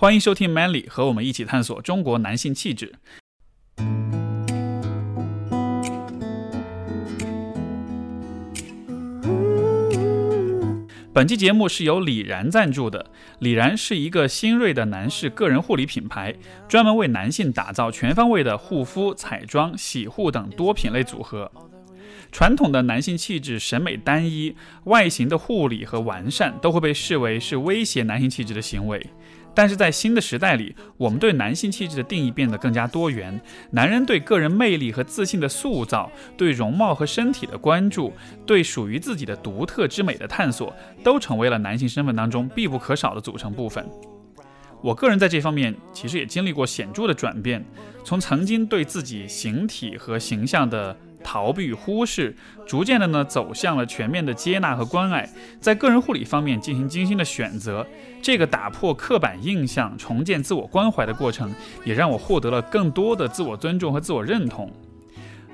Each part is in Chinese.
欢迎收听 Manly，和我们一起探索中国男性气质。本期节目是由李然赞助的。李然是一个新锐的男士个人护理品牌，专门为男性打造全方位的护肤、彩妆、洗护等多品类组合。传统的男性气质审美单一，外形的护理和完善都会被视为是威胁男性气质的行为。但是在新的时代里，我们对男性气质的定义变得更加多元。男人对个人魅力和自信的塑造，对容貌和身体的关注，对属于自己的独特之美的探索，都成为了男性身份当中必不可少的组成部分。我个人在这方面其实也经历过显著的转变，从曾经对自己形体和形象的逃避与忽视，逐渐的呢走向了全面的接纳和关爱，在个人护理方面进行精心的选择。这个打破刻板印象、重建自我关怀的过程，也让我获得了更多的自我尊重和自我认同。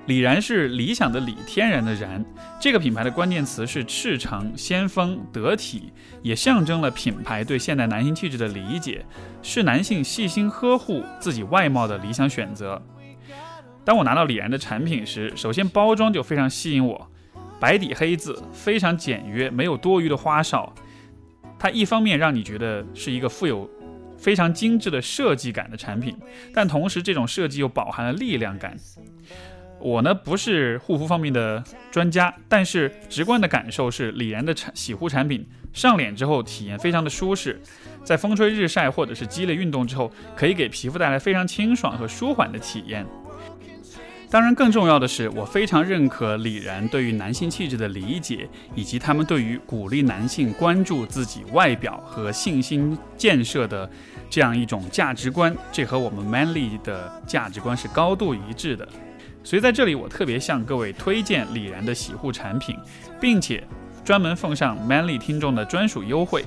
李然是理想的理，天然的然。这个品牌的关键词是赤诚、先锋、得体，也象征了品牌对现代男性气质的理解，是男性细心呵护自己外貌的理想选择。当我拿到李然的产品时，首先包装就非常吸引我，白底黑字，非常简约，没有多余的花哨。它一方面让你觉得是一个富有非常精致的设计感的产品，但同时这种设计又饱含了力量感。我呢不是护肤方面的专家，但是直观的感受是，李然的产洗护产品上脸之后体验非常的舒适，在风吹日晒或者是激烈运动之后，可以给皮肤带来非常清爽和舒缓的体验。当然，更重要的是，我非常认可李然对于男性气质的理解，以及他们对于鼓励男性关注自己外表和信心建设的这样一种价值观。这和我们 Manly 的价值观是高度一致的。所以在这里，我特别向各位推荐李然的洗护产品，并且专门奉上 Manly 听众的专属优惠。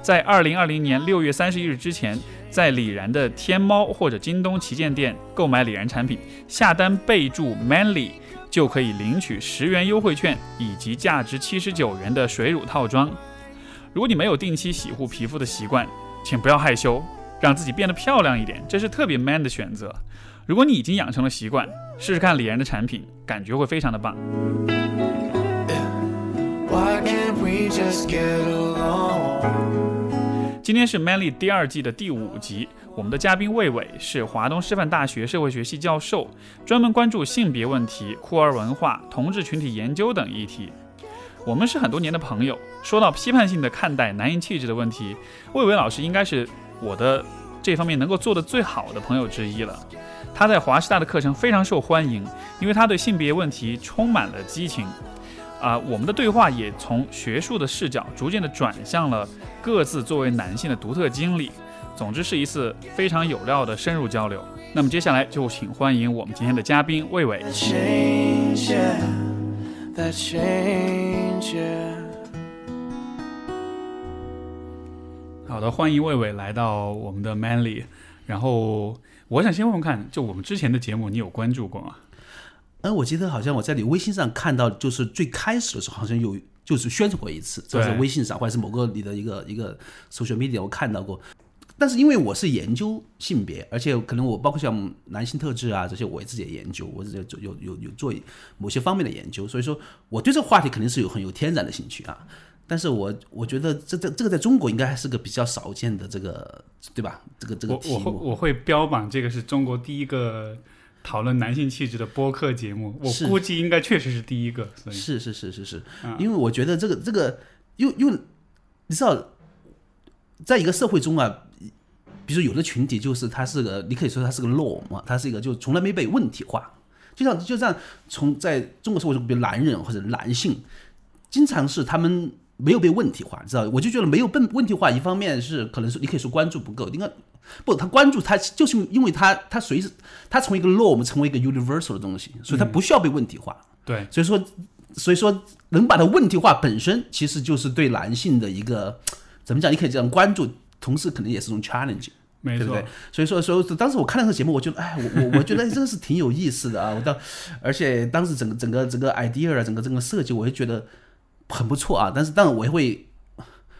在二零二零年六月三十一日之前，在李然的天猫或者京东旗舰店购买李然产品，下单备注 manly 就可以领取十元优惠券以及价值七十九元的水乳套装。如果你没有定期洗护皮肤的习惯，请不要害羞，让自己变得漂亮一点，这是特别 man 的选择。如果你已经养成了习惯，试试看李然的产品，感觉会非常的棒。今天是 Manly 第二季的第五集，我们的嘉宾魏伟是华东师范大学社会学系教授，专门关注性别问题、酷儿文化、同志群体研究等议题。我们是很多年的朋友，说到批判性的看待男性气质的问题，魏伟老师应该是我的这方面能够做的最好的朋友之一了。他在华师大的课程非常受欢迎，因为他对性别问题充满了激情。啊，我们的对话也从学术的视角逐渐的转向了各自作为男性的独特经历。总之是一次非常有料的深入交流。那么接下来就请欢迎我们今天的嘉宾魏伟。好的，欢迎魏伟来到我们的 Manly。然后我想先问问看，就我们之前的节目，你有关注过吗？嗯，我记得好像我在你微信上看到，就是最开始的时候好像有就是宣传过一次，就是微信上或者是某个你的一个一个 social media 我看到过。但是因为我是研究性别，而且可能我包括像男性特质啊这些，我自己也研究，我有有有有做某些方面的研究，所以说我对这个话题肯定是有很有天然的兴趣啊。但是我我觉得这这这个在中国应该还是个比较少见的这个对吧？这个这个题目，我我我会标榜这个是中国第一个。讨论男性气质的播客节目，我估计应该确实是第一个。所以是是是是是，因为我觉得这个这个，又又你知道，在一个社会中啊，比如说有的群体就是他是个，你可以说他是个 norm 嘛，他是一个就从来没被问题化。就像就像从在中国社会中，比如男人或者男性，经常是他们没有被问题化，知道？我就觉得没有被问题化，一方面是可能是你可以说关注不够，应该。不，他关注他就是因为他他随时他从一个 law 我们成为一个 universal 的东西，所以他不需要被问题化。对，所以说所以说能把它问题化本身其实就是对男性的一个怎么讲？你可以这样关注，同时可能也是种 challenge，对不对？所以说，所以当时我看那个节目，我觉得哎，我我我觉得真的是挺有意思的啊！我到而且当时整个整个整个 idea 啊，整个整个设计，我就觉得很不错啊。但是当然我也会。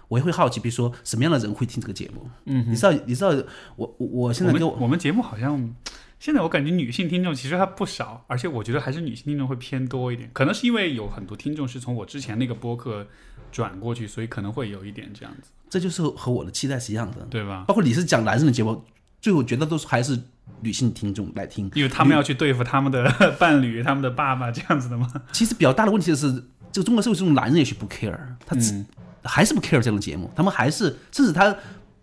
我也会好奇，比如说什么样的人会听这个节目？嗯，你知道，你知道，我我我现在给我我们节目好像现在我感觉女性听众其实还不少，而且我觉得还是女性听众会偏多一点，可能是因为有很多听众是从我之前那个播客转过去，所以可能会有一点这样子，这就是和我的期待是一样的，对吧？包括你是讲男生的节目，最后觉得都是还是女性听众来听，因为他们要去对付他们的伴侣、他们的爸爸这样子的吗？其实比较大的问题是，这个中国社会这种男人也许不 care，他只、嗯还是不 care 这种节目，他们还是甚至他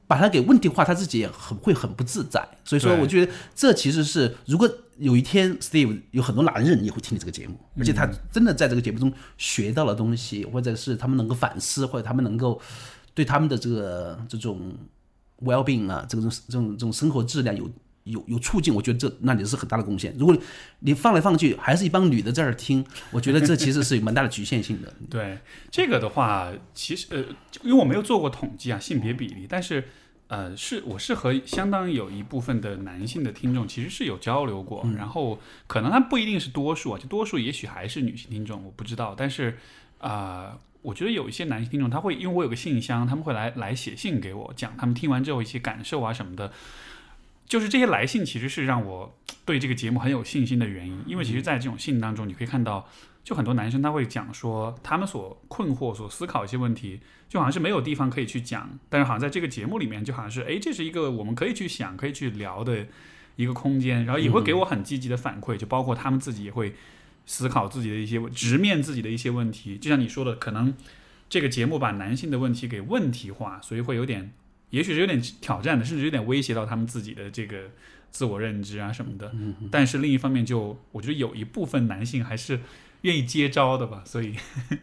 把他给问题化，他自己也很会很不自在。所以说，我觉得这其实是，如果有一天 Steve 有很多男人也会听你这个节目，而且他真的在这个节目中学到了东西，或者是他们能够反思，或者他们能够对他们的这个这种 well being 啊，这种这种这种生活质量有。有有促进，我觉得这那里是很大的贡献。如果你放来放去还是一帮女的在这儿听，我觉得这其实是有蛮大的局限性的。对这个的话，其实呃，因为我没有做过统计啊，性别比例，但是呃，是我是和相当有一部分的男性的听众其实是有交流过，然后可能他不一定是多数啊，就多数也许还是女性听众，我不知道，但是啊、我觉得有一些男性听众他会，因为我有个信箱，他们会来来写信给我，讲他们听完之后一些感受啊什么的。就是这些来信其实是让我对这个节目很有信心的原因，因为其实，在这种信当中，你可以看到，就很多男生他会讲说，他们所困惑、所思考一些问题，就好像是没有地方可以去讲，但是好像在这个节目里面，就好像是，哎，这是一个我们可以去想、可以去聊的一个空间，然后也会给我很积极的反馈，就包括他们自己也会思考自己的一些，直面自己的一些问题，就像你说的，可能这个节目把男性的问题给问题化，所以会有点。也许是有点挑战的，甚至有点威胁到他们自己的这个自我认知啊什么的。但是另一方面就，我觉得有一部分男性还是愿意接招的吧，所以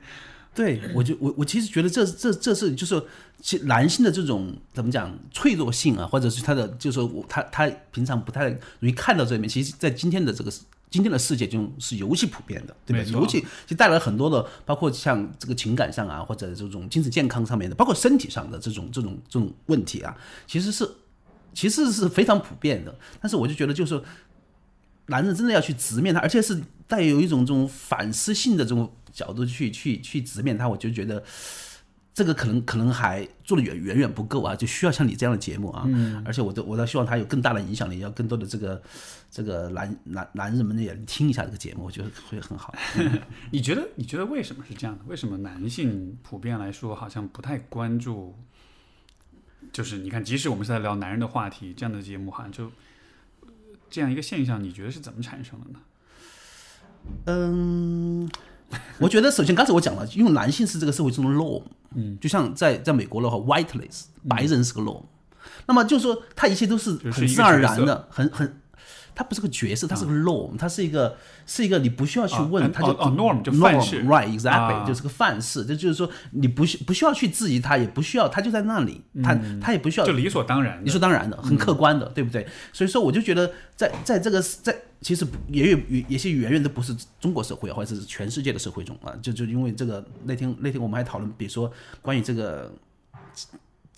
对，我就我我其实觉得这这这是就是其男性的这种怎么讲脆弱性啊，或者是他的就是说我他他平常不太容易看到这里面，其实在今天的这个今天的世界中是尤其普遍的，对吧？没错尤其就带来很多的，包括像这个情感上啊，或者这种精神健康上面的，包括身体上的这种这种这种问题啊，其实是其实是非常普遍的。但是我就觉得就是。男人真的要去直面它，而且是带有一种这种反思性的这种角度去去去直面它，我就觉得这个可能可能还做的远远远不够啊，就需要像你这样的节目啊。嗯。而且我都我倒希望它有更大的影响力，要更多的这个这个男男男人们也听一下这个节目，我觉得会很好。你觉得你觉得为什么是这样的？为什么男性普遍来说好像不太关注？就是你看，即使我们是在聊男人的话题，这样的节目好像就这样一个现象，你觉得是怎么产生的呢？嗯，我觉得首先刚才我讲了，因为男性是这个社会中的 norm，嗯，就像在在美国的话，whiteless 白人是个 norm，、那么就是说他一切都是很自然而然的，很很。它不是个角色，它是个 norm，它是一个是一个你不需要去问，哦它就，norm 就范式 right exactly、啊就是个范式，这就是说你不需不需要去质疑它，也不需要，它就在那里，它它也不需要就理所当然。理所当然的，很客观的，对不对？所以说，我就觉得在在这个在其实也有也也是远远都不是中国社会啊，或者是全世界的社会中啊，就就因为这个那天那天我们还讨论，比如说关于这个。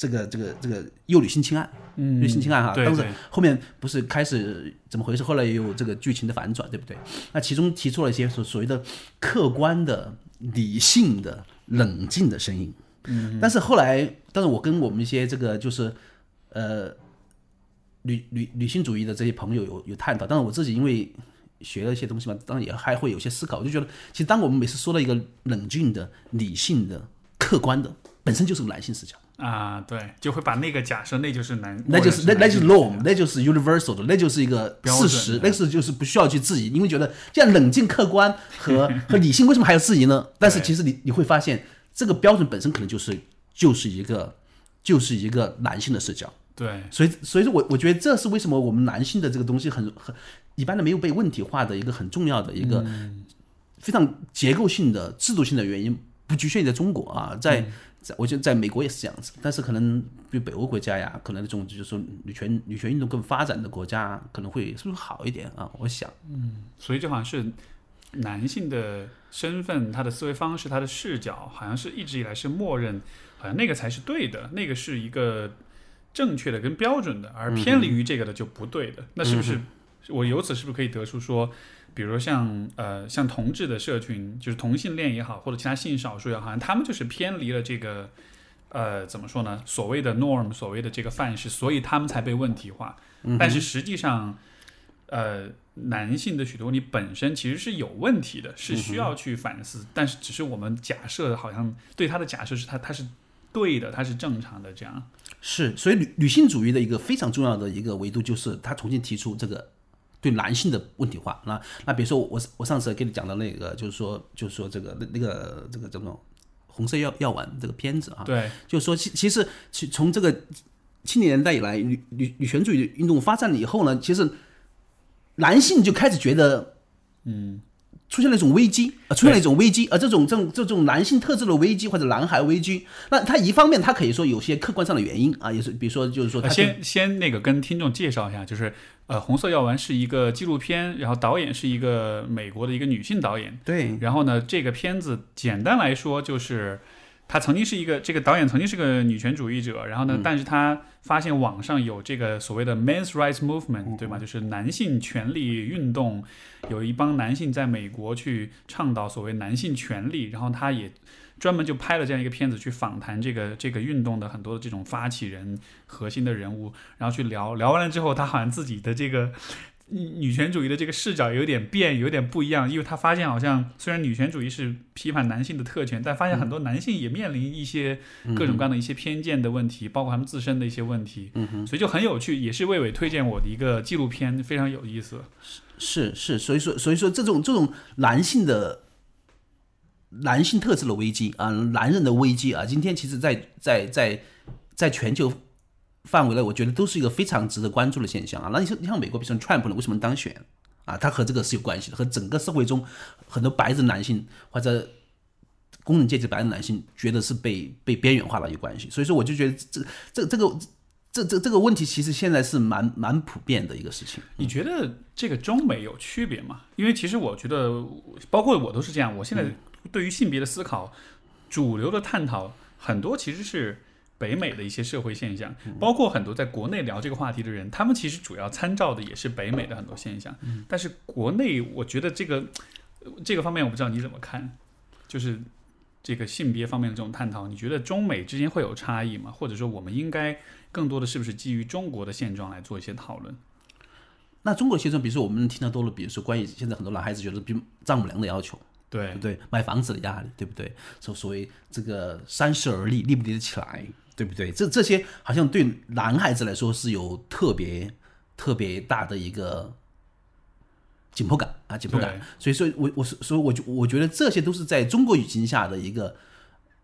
这个这个这个幼女性侵案，嗯，女性侵案哈，当时后面不是开始怎么回事？后来也有这个剧情的反转，对不对？那其中提出了一些所所谓的客观的、理性的、冷静的声音，嗯，但是后来，但是我跟我们一些这个就是呃女女女性主义的这些朋友有有探讨，但是我自己因为学了一些东西嘛，当然也还会有些思考。我就觉得，其实当我们每次说到一个冷静的、理性的、客观的，本身就是个男性视角，啊，对，就会把那个假设，那就是男，那就是那那就是 norm，那就是 universal 的，那就是一个事实，的那是就是不需要去质疑，因为觉得这样冷静、客观和 和理性为什么还要质疑呢？但是其实你你会发现，这个标准本身可能就是就是一个就是一个男性的视角。对，所以，所以说我我觉得这是为什么我们男性的这个东西很很一般的没有被问题化的一个很重要的一个非常结构性的制度性的原因，不局限于在中国啊，在在我觉得在美国也是这样子，但是可能比北欧国家呀，可能这种就是说女权女权运动更发展的国家可能会是不是好一点啊？我想，嗯所以就好像是男性的身份、他的思维方式、他的视角，好像是一直以来是默认，好像那个才是对的，那个是一个正确的跟标准的，而偏离于这个的就不对的。那是不是我由此是不是可以得出说，比如说像呃像同志的社群，就是同性恋也好，或者其他性少数也好，像他们就是偏离了这个呃，怎么说呢？所谓的 norm，所谓的这个范式，所以他们才被问题化。但是实际上，呃，男性的许多问题本身其实是有问题的，是需要去反思。但是只是我们假设，好像对他的假设是他他是对的，他是正常的这样。是，所以女女性主义的一个非常重要的一个维度，就是他重新提出这个对男性的问题化。那那比如说我我上次给你讲的那个，就是说就是说这个那那个这个这种红色药药丸这个片子啊，对，就是说其其实其从这个七零年代以来，女女女权主义运动发展了以后呢，其实男性就开始觉得，嗯。出现了一种危机啊，出现了一种危机啊，这种这种这种男性特质的危机或者男孩危机，那他一方面他可以说有些客观上的原因啊，也是比如说就是说，先先那个跟听众介绍一下，就是呃，《红色药丸》是一个纪录片，然后导演是一个美国的一个女性导演，对，然后呢，这个片子简单来说就是。他曾经是一个这个导演，曾经是个女权主义者，然后呢，但是他发现网上有这个所谓的 men's rights movement，对吧？就是男性权利运动，有一帮男性在美国去倡导所谓男性权利，然后他也专门就拍了这样一个片子，去访谈这个这个运动的很多的这种发起人、核心的人物，然后去聊聊完了之后，他好像自己的这个。女权主义的这个视角有点变，有点不一样，因为他发现好像虽然女权主义是批判男性的特权，但发现很多男性也面临一些各种各样的一些偏见的问题，包括他们自身的一些问题，所以就很有趣，也是魏伟推荐我的一个纪录片，非常有意思。是是，所以说所以说这种这种男性的男性特质的危机啊，男人的危机啊，今天其实，在在在在全球。范围内，我觉得都是一个非常值得关注的现象啊。那你像，你像美国，比如说 Trump 呢，为什么当选啊？他和这个是有关系的，和整个社会中很多白人男性或者工人阶级白人男性觉得是被被边缘化了有关系。所以说，我就觉得这这这个这这这个问题其实现在是蛮蛮普遍的一个事情。你觉得这个中美有区别吗？因为其实我觉得，包括我都是这样。我现在对于性别的思考，主流的探讨很多其实是。北美的一些社会现象，包括很多在国内聊这个话题的人，他们其实主要参照的也是北美的很多现象。但是国内，我觉得这个这个方面，我不知道你怎么看，就是这个性别方面的这种探讨，你觉得中美之间会有差异吗？或者说，我们应该更多的是不是基于中国的现状来做一些讨论？那中国现状，比如说我们听到多了，比如说关于现在很多男孩子觉得比丈母娘的要求，对不对？买房子的压力，对不对？所所谓这个三十而立，立不立得起来？对不对？这这些好像对男孩子来说是有特别特别大的一个紧迫感啊，紧迫感。所以说，我我是所以，我就我觉得这些都是在中国语境下的一个。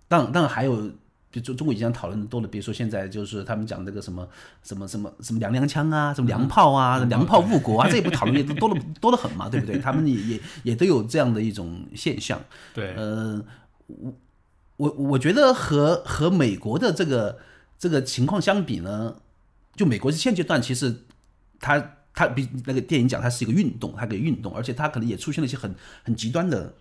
当当然还有，比如中国已经讨论的多了，比如说现在就是他们讲那个什么什么什么什么娘娘腔啊，什么娘炮啊，娘炮误国啊，这一部讨论也都 多了多得很嘛，对不对？他们也也也都有这样的一种现象。对，呃，我。我我觉得和和美国的这个这个情况相比呢，就美国现阶段其实它它比那个电影讲它是一个运动，它个运动，而且它可能也出现了一些很很极端的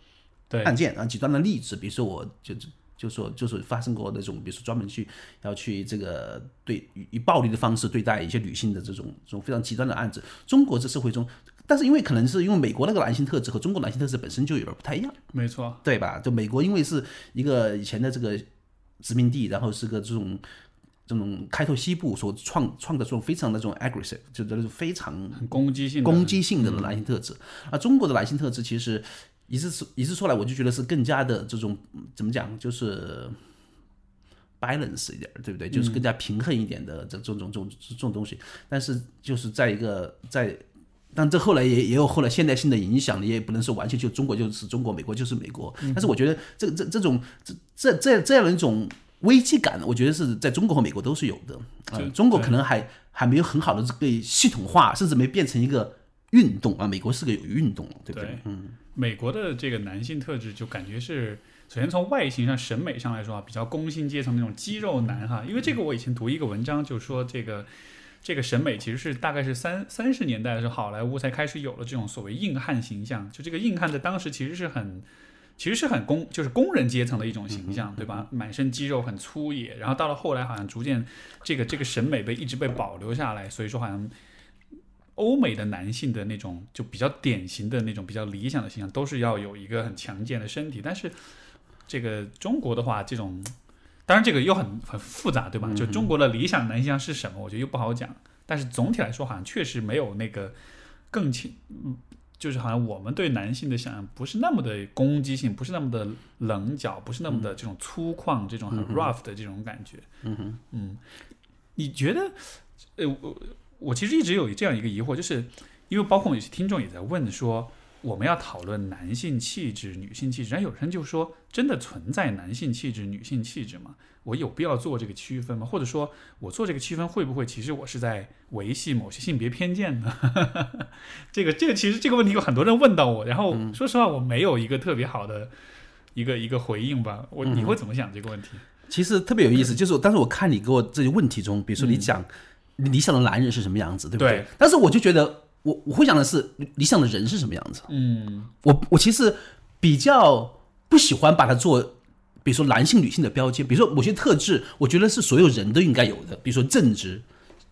案件啊，极端的例子，比如说我就就说就是发生过那种，比如说专门去要去这个对以暴力的方式对待一些女性的这种这种非常极端的案子，中国这社会中。但是因为可能是因为美国那个男性特质和中国男性特质本身就有点不太一样，没错，对吧？就美国因为是一个以前的这个殖民地，然后是个这种这种开拓西部所创创的这种非常的这种 aggressive，就那种非常攻击性攻击性的男性特质。而中国的男性特质其实一次一次出来，我就觉得是更加的这种怎么讲，就是 balance 一点，对不对？就是更加平衡一点的这这种这种这种东西。但是就是在一个在但这后来也也有后来现代性的影响，你也不能说完全就中国就是中国，美国就是美国。但是我觉得这这这种这这这这样的一种危机感，我觉得是在中国和美国都是有的。啊，中国可能还还没有很好的这个系统化，甚至没变成一个运动啊。美国是个有运动，对不对？嗯，美国的这个男性特质就感觉是，首先从外形上、审美上来说啊，比较工薪阶层那种肌肉男哈。因为这个我以前读一个文章就说这个。这个审美其实是大概是三三十年代的时候，好莱坞才开始有了这种所谓硬汉形象。就这个硬汉在当时其实是很，其实是很工，就是工人阶层的一种形象，对吧？满身肌肉，很粗野。然后到了后来，好像逐渐这个这个审美被一直被保留下来。所以说，好像欧美的男性的那种就比较典型的那种比较理想的形象，都是要有一个很强健的身体。但是这个中国的话，这种。当然这个又很很复杂，对吧？就中国的理想男性是什么，我觉得又不好讲。但是总体来说，好像确实没有那个更清，嗯，就是好像我们对男性的想象不是那么的攻击性，不是那么的棱角，不是那么的这种粗犷，这种很 rough 的这种感觉。嗯哼，嗯，你觉得？呃，我我其实一直有这样一个疑惑，就是因为包括有些听众也在问说。我们要讨论男性气质、女性气质，然后有人就说：“真的存在男性气质、女性气质吗？我有必要做这个区分吗？或者说我做这个区分会不会其实我是在维系某些性别偏见呢？” 这个、这个其实这个问题有很多人问到我，然后说实话我没有一个特别好的一个一个回应吧。我你会怎么想这个问题？其实特别有意思，就是当时我看你给我这些问题中，比如说你讲理想的男人是什么样子，对不对？但是我就觉得。我我会想的是理想的人是什么样子。嗯，我我其实比较不喜欢把它做，比如说男性、女性的标签。比如说某些特质，我觉得是所有人都应该有的，比如说正直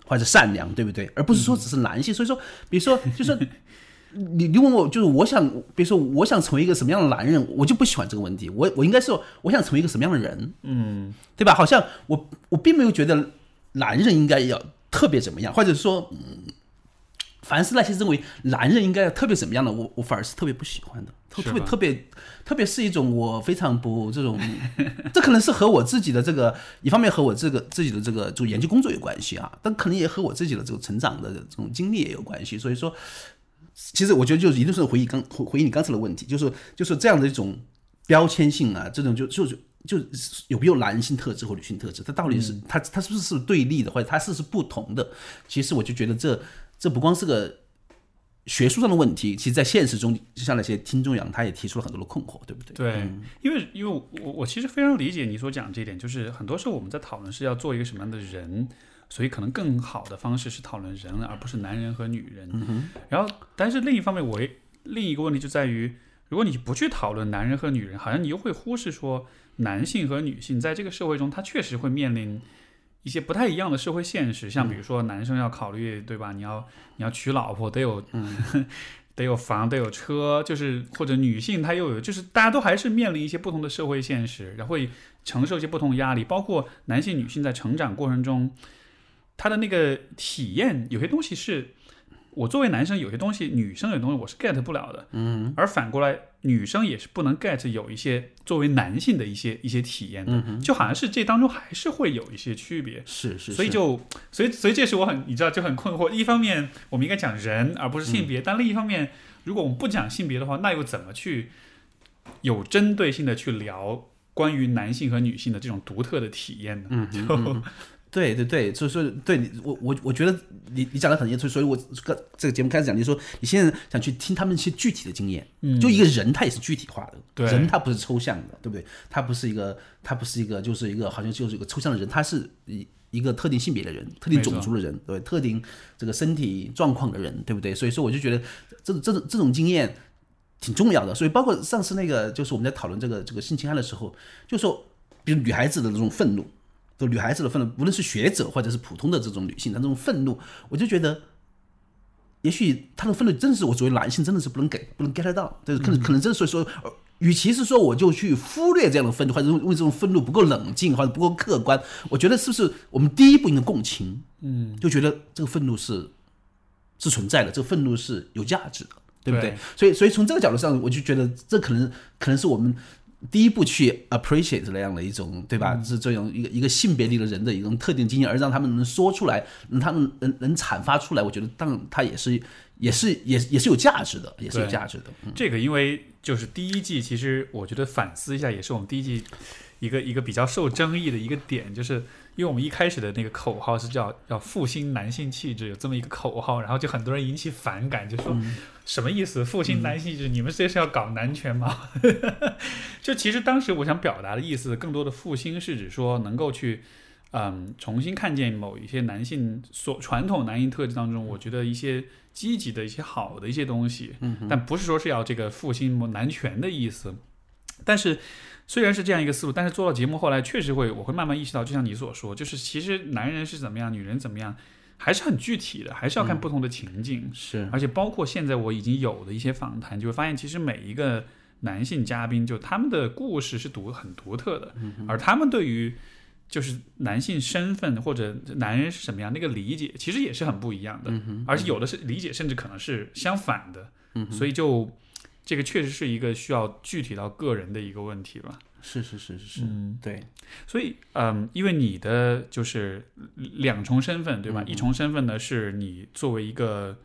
或者善良，对不对？而不是说只是男性。所以说，比如说，就是 你你问我，就是我想，比如说我想成为一个什么样的男人，我就不喜欢这个问题。我我应该是，我想成为一个什么样的人？嗯，对吧？好像我我并没有觉得男人应该要特别怎么样，或者说，嗯。凡是那些认为男人应该要特别怎么样的，我我反而是特别不喜欢的，特特别特别特别是一种我非常不这种，这可能是和我自己的这个一方面和我这个自己的这个就研究工作有关系啊，但可能也和我自己的这个成长的这种经历也有关系。所以说，其实我觉得就是一定是回忆刚回回忆你刚才的问题，就是就是这样的一种标签性啊，这种就就是就有没有男性特质或女性特质，它到底是它它是不是对立的，或者它是不是不同的？其实我就觉得这。这不光是个学术上的问题，其实，在现实中，就像那些听众一样，他也提出了很多的困惑，对不对？对，因为，因为我我其实非常理解你所讲这一点，就是很多时候我们在讨论是要做一个什么样的人，所以可能更好的方式是讨论人，而不是男人和女人。然后，但是另一方面，我另一个问题就在于，如果你不去讨论男人和女人，好像你又会忽视说，男性和女性在这个社会中，他确实会面临。一些不太一样的社会现实，像比如说男生要考虑，对吧？你要你要娶老婆，得有嗯 得有房，得有车，就是或者女性她又有，就是大家都还是面临一些不同的社会现实，然后会承受一些不同的压力。包括男性、女性在成长过程中，他的那个体验，有些东西是。我作为男生，有些东西女生有东西我是 get 不了的，嗯，而反过来，女生也是不能 get 有一些作为男性的一些一些体验的，就好像是这当中还是会有一些区别，是是，所以就所以所以这是我很你知道就很困惑。一方面我们应该讲人而不是性别，但另一方面，如果我们不讲性别的话，那又怎么去有针对性的去聊关于男性和女性的这种独特的体验呢？嗯，就。对对对，所以说对你我我我觉得你你讲的很清楚，所以我个这个节目开始讲，你说你现在想去听他们一些具体的经验，嗯，就一个人他也是具体化的，对，人他不是抽象的，对不对？他不是一个他不是一个就是一个好像就是一个抽象的人，他是一一个特定性别的人，特定种族的人，对，特定这个身体状况的人，对不对？所以说我就觉得这这种这种经验挺重要的，所以包括上次那个就是我们在讨论这个这个性侵害的时候，就说比如女孩子的这种愤怒。就女孩子的愤怒，无论是学者或者是普通的这种女性，她这种愤怒，我就觉得，也许她的愤怒，真的是我作为男性，真的是不能给，不能 get 到。就是可能可能真的所以说，与其是说我就去忽略这样的愤怒，或者为这种愤怒不够冷静，或者不够客观，我觉得是不是我们第一步应该共情？嗯，就觉得这个愤怒是是存在的，这个愤怒是有价值的，对不对？所以，所以从这个角度上，我就觉得这可能可能是我们。第一步去 appreciate 那样的一种，对吧？是这种一个一个性别里的人的一种特定经验，而让他们能说出来，让他们能能阐发出来，我觉得当然他也是也是也也是有价值的，也是有价值的。这个因为就是第一季，其实我觉得反思一下，也是我们第一季一个一个比较受争议的一个点，就是。因为我们一开始的那个口号是叫“要复兴男性气质”，有这么一个口号，然后就很多人引起反感，就说什么意思？复兴男性气质？你们这是要搞男权吗？就其实当时我想表达的意思，更多的复兴是指说能够去，嗯，重新看见某一些男性所传统男性特质当中，我觉得一些积极的一些好的一些东西，但不是说是要这个复兴男权的意思，但是。虽然是这样一个思路，但是做到节目后来确实会，我会慢慢意识到，就像你所说，就是其实男人是怎么样，女人怎么样，还是很具体的，还是要看不同的情境。是，而且包括现在我已经有的一些访谈，就会发现，其实每一个男性嘉宾，就他们的故事是独很独特的，而他们对于就是男性身份或者男人是什么样那个理解，其实也是很不一样的，而且有的是理解甚至可能是相反的，所以就这个确实是一个需要具体到个人的一个问题吧。是是是是是，嗯，对，所以嗯，因为你的就是两重身份对吧？一重身份呢是你作为一个，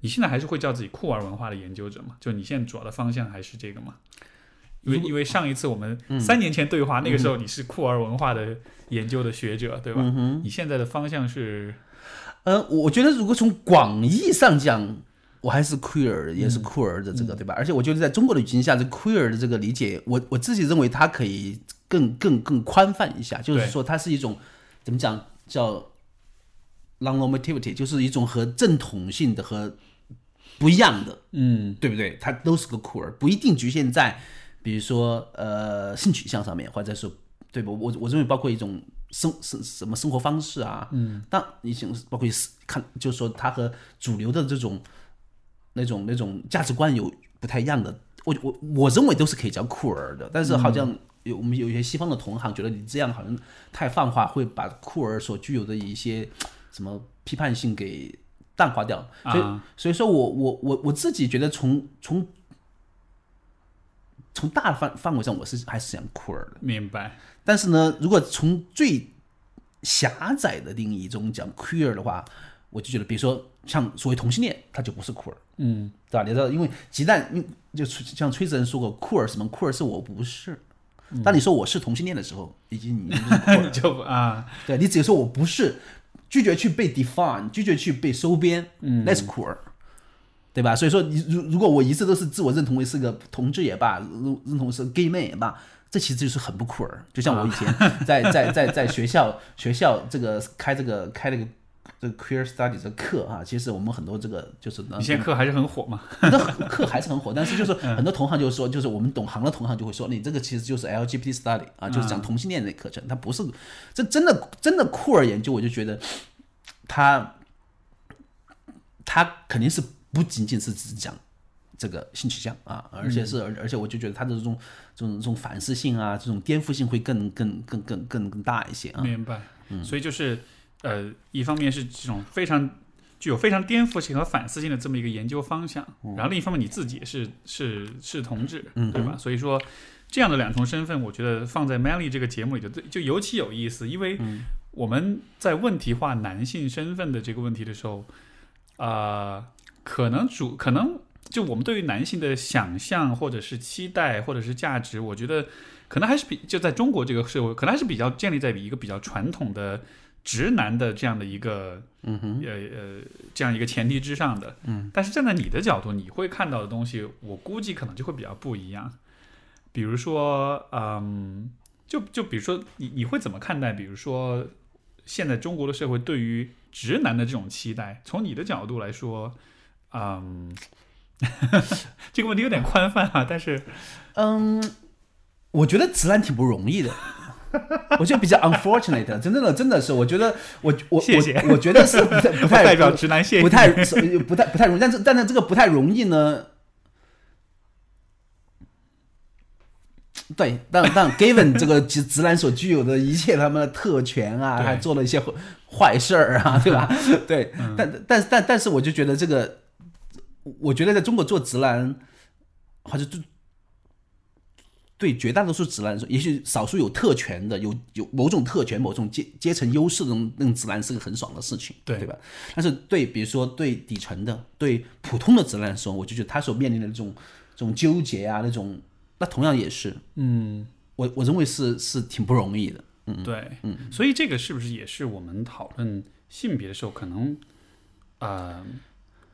你现在还是会叫自己酷儿文化的研究者嘛？就你现在主要的方向还是这个嘛？因为因为上一次我们三年前对话，那个时候你是酷儿文化的研究的学者，对吧？你现在的方向是，呃，我觉得如果从广义上讲，我还是 queer，也是酷儿的这个，对吧？而且我觉得在中国的语境下，这 queer 的这个理解，我我自己认为它可以更更更宽泛一下，就是说它是一种怎么讲叫 non-normativity，就是一种和正统性的和不一样的，嗯，对不对？它都是个酷儿，不一定局限在。比如说，呃，性取向上面，或者是对不？我我认为包括一种生生什么生活方式啊，嗯，当你想包括看，就是说它和主流的这种那种那种价值观有不太一样的，我我我认为都是可以叫酷儿的。但是好像有我们有一些西方的同行觉得你这样好像太泛化，会把酷儿所具有的一些什么批判性给淡化掉。所以所以说我我我我自己觉得从从。从大的范范围上，我是还是想酷儿的，明白。但是呢，如果从最狭窄的定义中讲 queer 的话，我就觉得，比如说像所谓同性恋，他就不是酷儿，嗯，对吧？你知道，因为鸡蛋，因就像崔子仁说过，酷儿什么酷儿是我不是。当你说我是同性恋的时候，以及你 就啊，对你只有说我不是，拒绝去被 define，拒绝去被收编，嗯，那是酷儿。对吧？所以说，你如如果我一直都是自我认同为是个同志也罢，认认同是 gay man 也罢，这其实就是很不酷儿。就像我以前在在在在学校学校这个开这个开那个这个 queer studies 的课啊，其实我们很多这个就是你现在课还是很火嘛？那课还是很火，但是就是很多同行就是说，就是我们懂行的同行就会说，你这个其实就是 LGBT study 啊，就是讲同性恋的课程，它不是这真的真的酷儿研究，我就觉得他他肯定是。不仅仅是只讲这个性取向啊，而且是而而且我就觉得他的这种这种这种反思性啊，这种颠覆性会更更更更更更大一些啊。明白，嗯所以就是呃，一方面是这种非常具有非常颠覆性和反思性的这么一个研究方向，然后另一方面你自己是是是同志，对吧？所以说这样的两重身份，我觉得放在 Melly 这个节目里就就尤其有意思，因为我们在问题化男性身份的这个问题的时候，啊。可能主可能就我们对于男性的想象，或者是期待，或者是价值，我觉得可能还是比就在中国这个社会，可能还是比较建立在一个比较传统的直男的这样的一个嗯哼呃呃这样一个前提之上的。嗯，但是站在你的角度，你会看到的东西，我估计可能就会比较不一样。比如说，嗯，就就比如说你你会怎么看待？比如说现在中国的社会对于直男的这种期待，从你的角度来说。嗯，这个问题有点宽泛啊，但是，嗯，我觉得直男挺不容易的，我觉得比较 unfortunate，真正的真的是，我觉得我我我我觉得是不太 不太代表直男，谢不太不太不太容易，但是但是这个不太容易呢，对，但但 given 这个直直男所具有的一切他们的特权啊，还做了一些坏事儿啊，对吧？对，但但但但是我就觉得这个。我觉得在中国做直男，或者对对绝大多数直男来说，也许少数有特权的、有有某种特权、某种阶阶层优势的那种直男是个很爽的事情，对对吧？但是对比如说对底层的、对普通的直男来说，我就觉得他所面临的这种这种纠结啊，那种那同样也是，嗯，我我认为是是挺不容易的，嗯，对，嗯，所以这个是不是也是我们讨论性别的时候可能啊？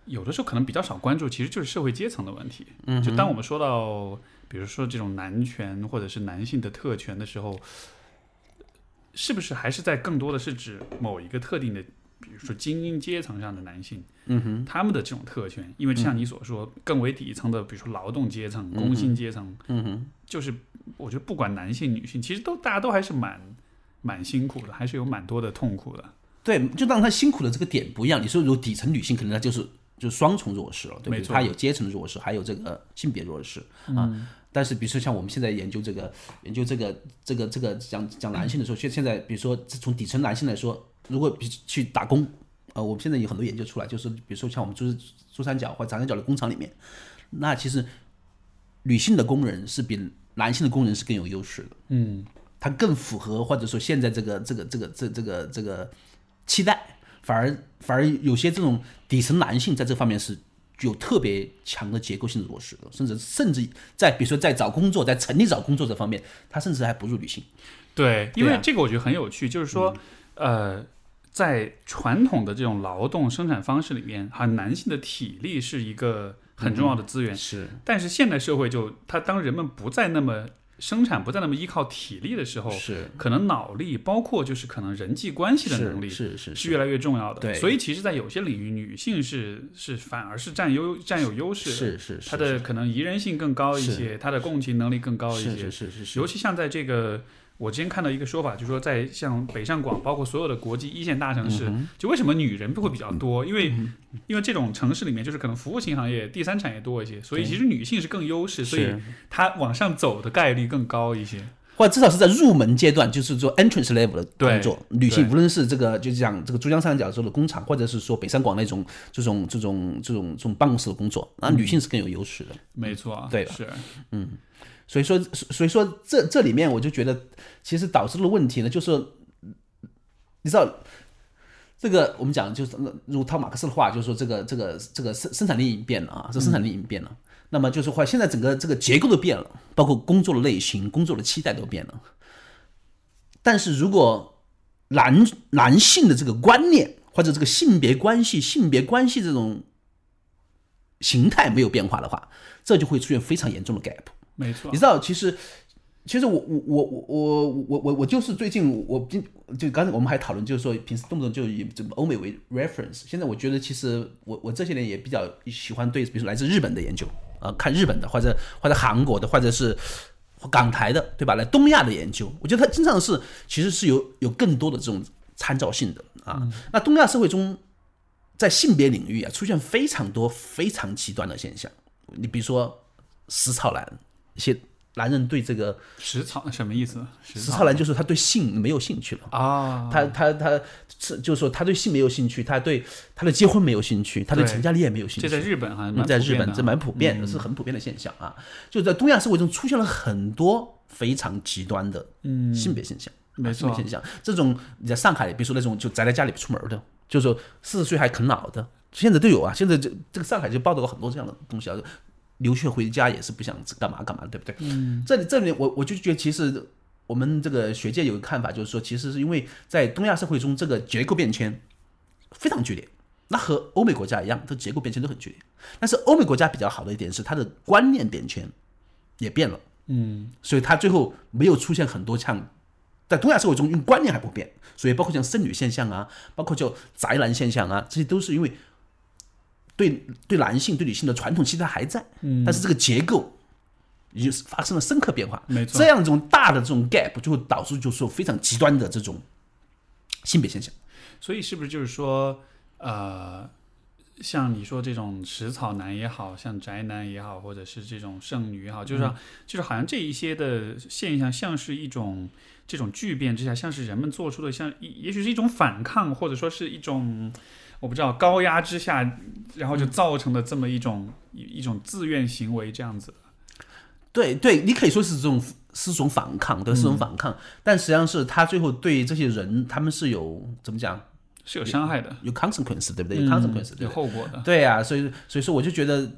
有的时候可能比较少关注，其实就是社会阶层的问题。嗯，就当我们说到，比如说这种男权或者是男性的特权的时候，是不是还是在更多的是指某一个特定的，比如说精英阶层上的男性，嗯哼，他们的这种特权？因为像你所说，更为底层的，比如说劳动阶层、工薪阶层，嗯哼，就是我觉得不管男性女性，其实都大家都还是蛮蛮辛苦的，还是有蛮多的痛苦的。对，就当他辛苦的这个点不一样。你说，如果底层女性，可能她就是。就双重弱势了，对不对？没错它有阶层弱势，还有这个性别弱势啊。但是，比如说像我们现在研究这个研究这个这个这个讲讲男性的时候，现现在比如说从底层男性来说，如果比去打工，呃，我们现在有很多研究出来，就是比如说像我们珠珠三角或长三角的工厂里面，那其实女性的工人是比男性的工人是更有优势的。嗯，它更符合或者说现在这个这个这个这这个这个期待，反而反而有些这种底层男性在这方面是具有特别强的结构性的弱势的，甚至甚至在比如说在找工作，在城里找工作这方面，他甚至还不如女性。对，因为这个我觉得很有趣，就是说，呃，在传统的这种劳动生产方式里面，哈，男性的体力是一个很重要的资源，是。但是现代社会就他当人们不再那么生产，不再那么依靠体力的时候，是。可能脑力，包括就是可能人际关系的能力是是是越来越重要的。对。所以其实，在有些领域，女性是是反而是占优占有优势的，是是是她的可能宜人性更高一些，她的共情能力更高一些。是是是是是。尤其像在这个，我之前看到一个说法，就是说在像北上广，包括所有的国际一线大城市，嗯就为什么女人会比较多？因为因为这种城市里面，就是可能服务型行业、第三产业多一些，所以其实女性是更优势，所以她往上走的概率更高一些。或者至少是在入门阶段，就是做 entrance level 的工作。女性无论是这个就是讲这个珠江三角洲的工厂，或者是说北上广那种这种这种这种这种办公室的工作，那女性是更有优势的。没错，对的是，所以说，所以说这这里面我就觉得，其实导致的问题呢，就是你知道，这个我们讲就是如套马克思的话，就是说这个这个这个生生产力已经变了啊，这生产力已经变了。那么就是话，现在整个这个结构都变了，包括工作的类型、工作的期待都变了。但是如果男男性的这个观念或者这个性别关系、性别关系这种形态没有变化的话，这就会出现非常严重的 gap。没错，你知道其实，其实我我我我我我我就是最近我今就刚才我们还讨论，就是说平时动不动就以怎么欧美为 reference，现在我觉得其实我我这些年也比较喜欢对，比如说来自日本的研究，呃，看日本的或者或者韩国的或者是港台的，对吧？来东亚的研究，我觉得它经常是其实是有有更多的这种参照性的啊。那东亚社会中，在性别领域啊，出现非常多非常极端的现象，你比如说拾草男。一些男人对这个食草什么意思？食食草男就是他对性没有兴趣了。啊，他他他是就是说他对性没有兴趣，他对他的结婚没有兴趣，他对对成家立业没有兴趣。这在日本好像嗯在日本这蛮普遍的，是很普遍的现象啊。就在东亚社会中出现了很多非常极端的性别现象，没错啊性别现象。这种你在上海，比如说那种就宅在家里不出门的，就是说四十岁还啃老的，现在都有啊。现在这这个上海就报道了很多这样的东西啊。留学回家也是不想干嘛干嘛，对不对？嗯，这里这里我我就觉得其实我们这个学界有个看法，就是说，其实是因为在东亚社会中，这个结构变迁非常剧烈。那和欧美国家一样，它结构变迁都很剧烈。但是欧美国家比较好的一点是，它的观念变迁也变了，嗯，所以它最后没有出现很多像在东亚社会中，因为观念还不变，所以包括像剩女现象啊，包括叫宅男现象啊，这些都是因为对对男性对女性的传统期待还在，嗯，但是这个结构已经发生了深刻变化，没错。这样一种大的这种 gap 就会导致就是说非常极端的这种性别现象。所以是不是就是说，呃，像你说这种食草男也好像宅男也好，或者是这种剩女也好，就是说、就是好像这一些的现象，像是一种这种巨变之下，像是人们做出的像，也也许是一种反抗，或者说是一种我不知道高压之下，然后就造成的这么一种、一一种自愿行为这样子。对对，你可以说是这种是种反抗，对，是种反抗，但实际上是他最后对这些人，他们是有怎么讲，是有伤害的，有 consequence，对不对？有 consequence，、对有后果的。对呀、所以所以说我就觉得，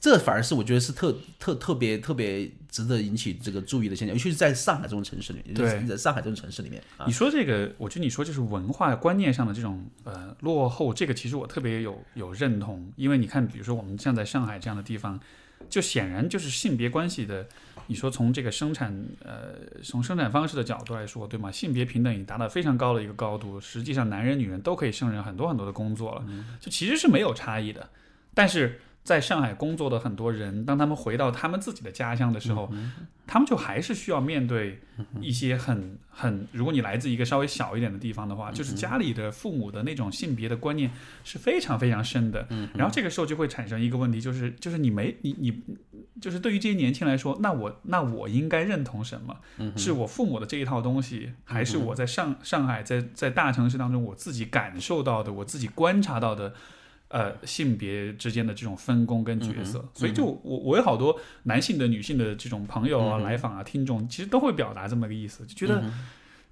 这反而是我觉得是特特特别特别值得引起这个注意的现象，尤其是在上海这种城市里面，对。在上海这种城市里面啊。你，说这个，我觉得你说就是文化观念上的这种呃落后，这个其实我特别有有认同，因为你看，比如说我们像在上海这样的地方，就显然就是性别关系的，你说从这个生产呃从生产方式的角度来说，对吗？性别平等已经达到非常高的一个高度，实际上男人女人都可以胜任很多很多的工作了，就其实是没有差异的，但是在上海工作的很多人，当他们回到他们自己的家乡的时候，他们就还是需要面对一些很很，如果你来自一个稍微小一点的地方的话，就是家里的父母的那种性别的观念是非常非常深的。然后这个时候就会产生一个问题，就是就是你没你你，就是对于这些年轻人来说，那我那我应该认同什么？是我父母的这一套东西，还是我在上上海在在大城市当中我自己感受到的，我自己观察到的？呃，性别之间的这种分工跟角色，所以就我我有好多男性的、女性的这种朋友啊、来访啊、听众，其实都会表达这么个意思，就觉得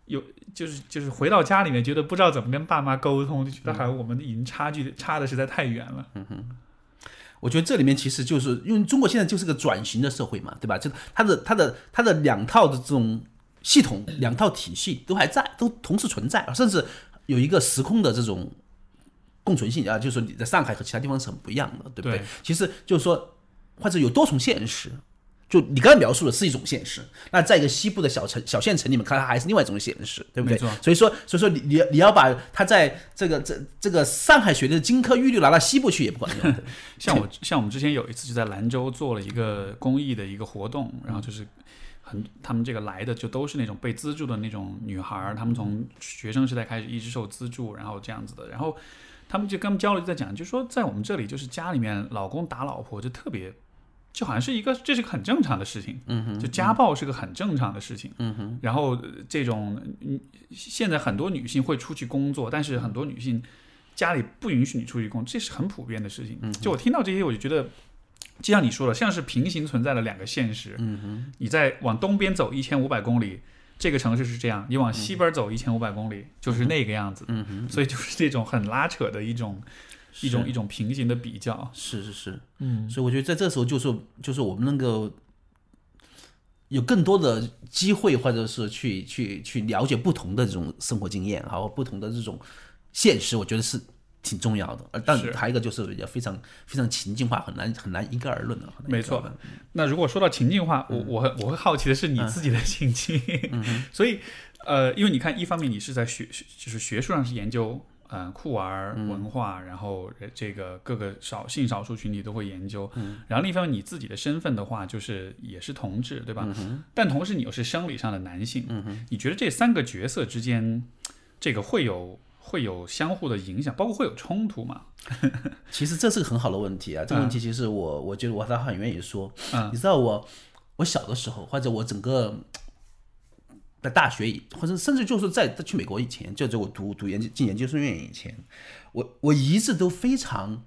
有就是就是回到家里面，觉得不知道怎么跟爸妈沟通，就觉得好像我们已经差距差的实在太远了。嗯哼，我觉得这里面其实就是因为中国现在就是个转型的社会嘛，对吧？就它的它的它的两套的这种系统、两套体系都还在，都同时存在，甚至有一个时空的这种。共存性啊，就是说你在上海和其他地方是很不一样的，对不对？其实就是说，或者有多重现实。就你刚才描述的是一种现实，那在一个西部的小城、小县城里面，看它还是另外一种现实，对不对？所以说，所以说你你你要把它在这个这这个上海学的金科玉律拿到西部去也不管用。像我像我们之前有一次就在兰州做了一个公益的一个活动，然后就是很他们这个来的就都是那种被资助的那种女孩儿，他们从学生时代开始一直受资助，然后这样子的，然后。他们就跟他们交流，在讲，就说在我们这里，就是家里面老公打老婆，就特别，就好像是一个，这是个很正常的事情，嗯哼，就家暴是个很正常的事情，嗯哼。然后这种，现在很多女性会出去工作，但是很多女性家里不允许你出去工，这是很普遍的事情。就我听到这些，我就觉得，就像你说的，像是平行存在的两个现实，嗯哼。你在往东边走一千五百公里。这个城市是这样，你往西边走一千五百公里就是那个样子，嗯哼，所以就是这种很拉扯的一种，一种一种平行的比较，是是是，嗯，所以我觉得在这时候就是就是我们能够有更多的机会，或者是去去去了解不同的这种生活经验，还有不同的这种现实，我觉得是。挺重要的，但还有一个就是也非常非常情境化，很难很难一概而论的。没错。那如果说到情境化，我我我会好奇的是你自己的情境。所以，呃，因为你看，一方面你是在学，就是学术上是研究，嗯，酷儿文化，然后这个各个少性少数群体都会研究。然后另一方面，你自己的身份的话，就是也是同志，对吧？但同时你又是生理上的男性。你觉得这三个角色之间，这个会有？会有相互的影响，包括会有冲突嘛？其实这是个很好的问题啊！这个问题其实我我觉得我在很愿意说。你知道我我小的时候，或者我整个在大学，或者甚至就是在在去美国以前，就在我读读研究进研究生院以前，我我一直都非常，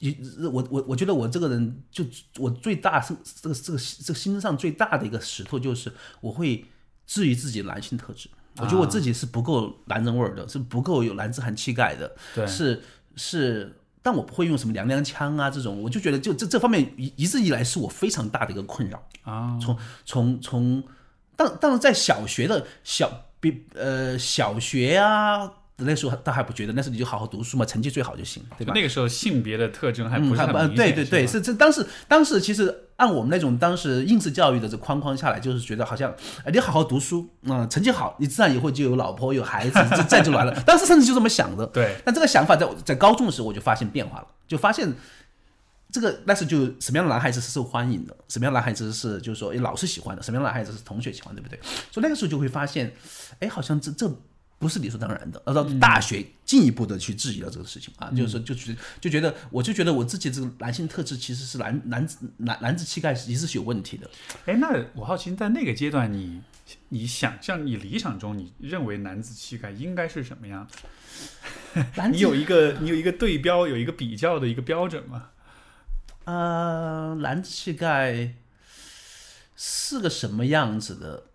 一我我我觉得我这个人就我最大是这个这个这个心上最大的一个石头，就是我会质疑自己男性特质。我觉得我自己是不够男人味儿的，是不够有男子汉气概的，对，是是，但我不会用什么娘娘腔啊这种，我就觉得就这这方面一一直以来是我非常大的一个困扰啊。从从从，当但是在小学的小比呃小学啊。那时候倒还不觉得，那时候你就好好读书嘛，成绩最好就行，对吧？那个时候性别的特征还不是很明显。对对对，是这当时当时其实按我们那种当时应试教育的这框框下来，就是觉得好像你好好读书嗯，成绩好，你自然以后就有老婆有孩子，这就完了。当时甚至就这么想的。对。但这个想法在在高中的时候我就发现变化了，就发现这个那时就什么样的男孩子是受欢迎的，什么样的男孩子是就是说老师喜欢的，什么样的男孩子是同学喜欢，对不对？所以那个时候就会发现，哎，好像这这。不是理所当然的，而到大学进一步的去质疑了这个事情啊，就是说，就觉就觉得，我就觉得我自己这个男性特质其实是男男子男男子气概一直是有问题的。哎，那我好奇，在那个阶段，你你想象你理想中你认为男子气概应该是什么样？你有一个你有一个对标，有一个比较的一个标准吗？呃，男子气概是个什么样子的？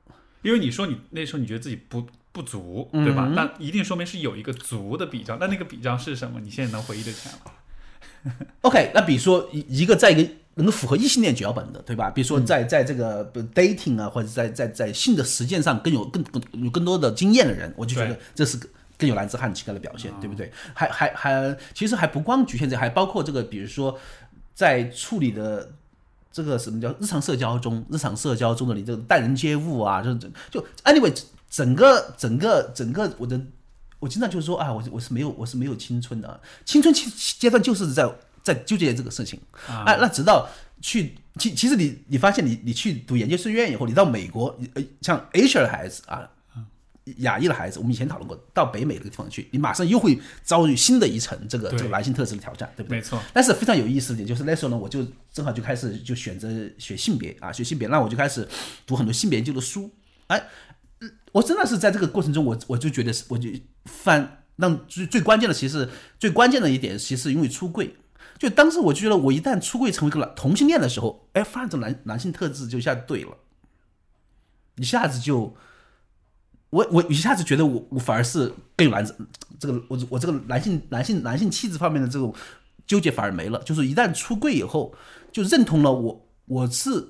因为你说你那时候你觉得自己不。不足，对吧？那一定说明是有一个足的比较。那那个比较是什么？你现在能回忆得起来吗？OK，那比如说一一个在一个能够符合异性恋脚本的，对吧？比如说在在这个 dating 啊，或者在在在性的实践上更有更更有更多的经验的人，我就觉得这是更有男子汉气概的表现，对不对？还还还，其实还不光局限在，还包括这个，比如说在处理的这个什么叫日常社交中，日常社交中的你这个待人接物啊，就就 anyway。整个整个整个我的，我经常就是说啊，我我是没有我是没有青春的，青春期阶段就是在在纠结这个事情啊。那直到去，其其实你你发现你你去读研究生院以后，你到美国，呃，像 Asia 的孩子啊。亚裔的孩子，我们以前讨论过，到北美这个地方去，你马上又会遭遇新的一层这个这个男性特质的挑战，对不对？没错。但是非常有意思的点就是那时候呢，我就正好就开始就选择学性别啊，学性别，那我就开始读很多性别研究的书。哎，我真的是在这个过程中，我我就觉得是，我就犯让最最关键的，其实最关键的一点，其实因为出柜。就当时我就觉得，我一旦出柜成为一个同性恋的时候，哎，发现这男男性特质就一下对了，一下子就。我我一下子觉得我我反而是更有男子这个我我这个男性男性男性气质方面的这种纠结反而没了，就是一旦出柜以后，就认同了我我是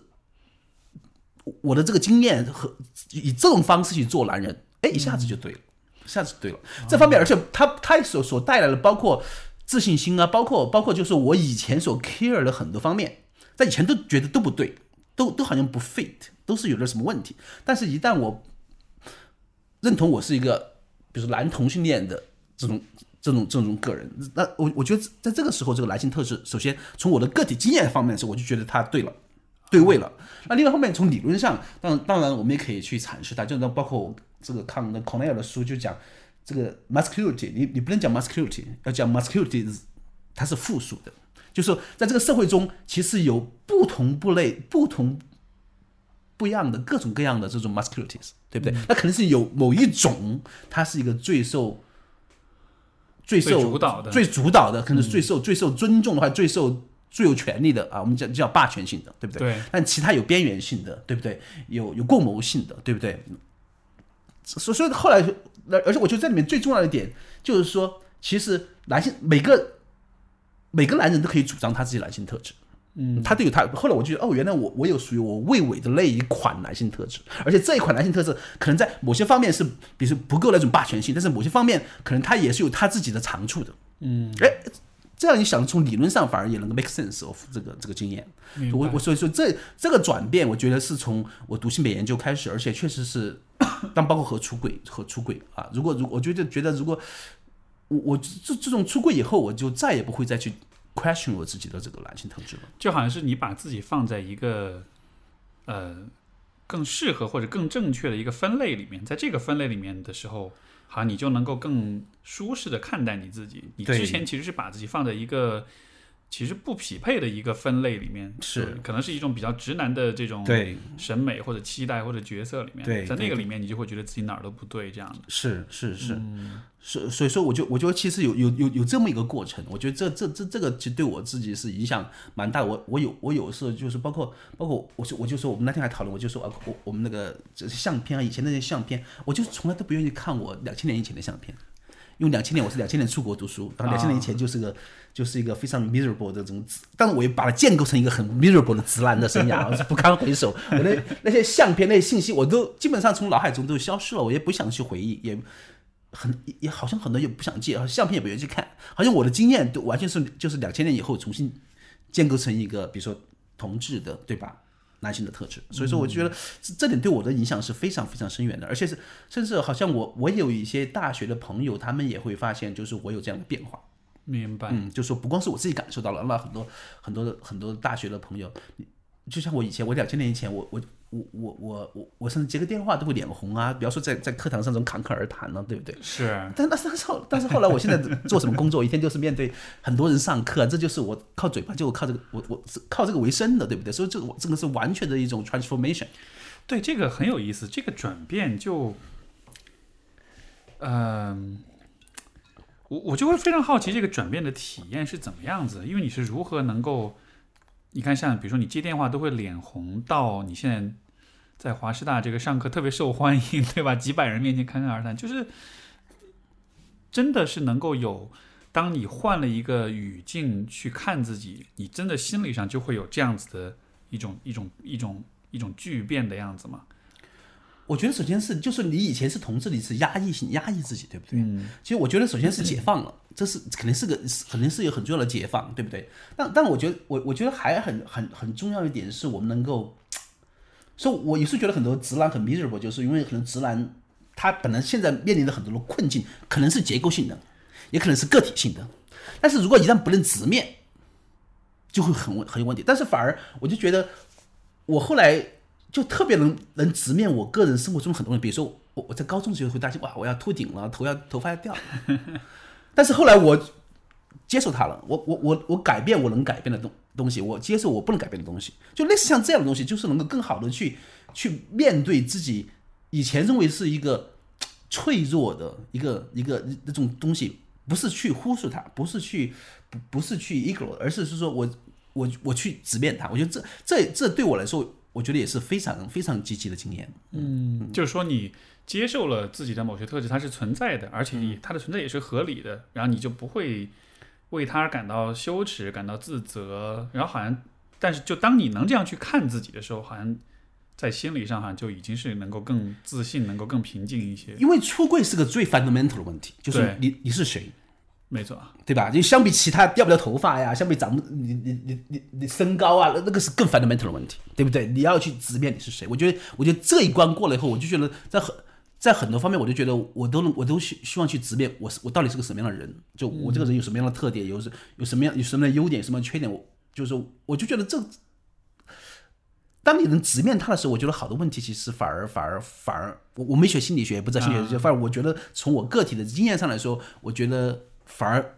我的这个经验和以这种方式去做男人，哎，一下子就对了，一下子对了。这方面，而且他他所所带来的包括自信心啊，包括包括就是我以前所 care 的很多方面，在以前都觉得都不对，都都好像不 fit，都是有点什么问题。但是，一旦我认同我是一个，比如男同性恋的这种这种这种个人，那我我觉得在这个时候，这个男性特质，首先从我的个体经验方面的时候，我就觉得他对了，对位了。那另外后面，从理论上，当当然我们也可以去阐释它，就那包括这个康那 Cornell 的书就讲这个 masculinity，你你不能讲 masculinity，要讲 masculinity，它是复数的，就是说在这个社会中，其实有不同部类不同。不一样的各种各样的这种 masculinities，对不对？那肯定是有某一种，它是一个最受、最受主导的、最主导的，可能是最受、最受尊重的话，最受、最有权利的啊。我们叫叫霸权性的，对不对？对。但其他有边缘性的，对不对？有有共谋性的，对不对？所所以后来，而且我觉得这里面最重要的一点就是说，其实男性每个每个男人都可以主张他自己男性特质。嗯，他都有他。后来我就觉得，哦，原来我我有属于我魏伟的那一款男性特质，而且这一款男性特质可能在某些方面是，比如说不够那种霸权性，但是某些方面可能他也是有他自己的长处的。嗯，哎，这样你想，从理论上反而也能够 make sense of 这个这个经验。我我所以说这这个转变，我觉得是从我读性别研究开始，而且确实是，当包括和出轨和出轨啊，如果如我觉得觉得如果我我这这种出轨以后，我就再也不会再去。question 我自己的这个男性特质了，就好像是你把自己放在一个呃更适合或者更正确的一个分类里面，在这个分类里面的时候，好你就能够更舒适的看待你自己。你之前其实是把自己放在一个。其实不匹配的一个分类里面，是可能是一种比较直男的这种对审美或者期待或者角色里面，对，在那个里面你就会觉得自己哪儿都不对，这样的。是是是，是所以说我就我觉得其实有有有有这么一个过程，我觉得这这这这个其实对我自己是影响蛮大。我我有我有时候就是包括包括我就我就说我们那天还讨论，我就说啊我我们那个相片啊，以前那些相片，我就从来都不愿意看我两千年以前的相片。因为两千年我是两千年出国读书，然后两千年以前就是个就是一个非常 miserable 的这种，但是我又把它建构成一个很 miserable 的直男的生涯，是不堪回首。我那那些相片、那些信息，我都基本上从脑海中都消失了，我也不想去回忆，也很也好像很多也不想借，相片也不愿意去看，好像我的经验都完全是就是两千年以后重新建构成一个，比如说同志的，对吧？男性的特质，所以说我就觉得这点对我的影响是非常非常深远的，而且是甚至好像我我有一些大学的朋友，他们也会发现，就是我有这样的变化。明白，嗯，就说不光是我自己感受到了，那很多很多很多大学的朋友，就像我以前，我两千年以前，我我。我我我我我甚至接个电话都会脸红啊！比方说在在课堂上这种侃侃而谈了，对不对？是。但但是后但是后来，我现在做什么工作，一天就是面对很多人上课，这就是我靠嘴巴，就靠这个，我我靠这个为生的，对不对？所以这个这个是完全的一种 transformation。对，这个很有意思。这个转变就，嗯，我我就会非常好奇这个转变的体验是怎么样子，因为你是如何能够，你看像比如说你接电话都会脸红到你现在。在华师大这个上课特别受欢迎，对吧？几百人面前侃侃而谈，就是真的是能够有，当你换了一个语境去看自己，你真的心理上就会有这样子的一种一种一种一种巨变的样子吗？我觉得首先是就是你以前是同志，你是压抑性压抑自己，对不对？嗯。其实我觉得首先是 解放了，这是肯定是个肯定是有很重要的解放，对不对？但但我觉得我我觉得还很很很重要一点是我们能够。所以，我也是觉得很多直男很 miserable，就是因为可能直男他本来现在面临的很多的困境，可能是结构性的，也可能是个体性的。但是如果一旦不能直面，就会很很有问题。但是反而我就觉得，我后来就特别能能直面我个人生活中很多人，比如说我我在高中时候会担心哇，我要秃顶了，头要头发要掉，但是后来我接受它了，我我我我改变我能改变的东东西，我接受我不能改变的东西，就类似像这样的东西，就是能够更好的去去面对自己以前认为是一个脆弱的一个一个那种东西，不是去忽视它，不是去不不是去 ignore，而是是说我我我去直面它，我觉得这这这对我来说，我觉得也是非常非常积极的经验。嗯，就是说你接受了自己的某些特质，它是存在的，而且你它的存在也是合理的，然后你就不会为他而感到羞耻、感到自责，然后好像，但是就当你能这样去看自己的时候，好像在心理上好像就已经是能够更自信、能够更平静一些。因为出柜是个最 fundamental 的问题，就是你你是谁，没错，对吧？就相比其他掉不掉头发呀，相比长不你你你你你身高啊，那那个是更 fundamental 的问题，对不对？你要去直面你是谁。我觉得，我觉得这一关过了以后，我就觉得在很在很多方面，我就觉得我都能我都希希望去直面我是我到底是个什么样的人，就我这个人有什么样的特点，有什有什么样有什么样的优点，有什么样的缺点，我就是我就觉得这。当你能直面他的时候，我觉得好多问题其实反而反而反而，我我没学心理学，也不知道心理学，反而我觉得从我个体的经验上来说，我觉得反而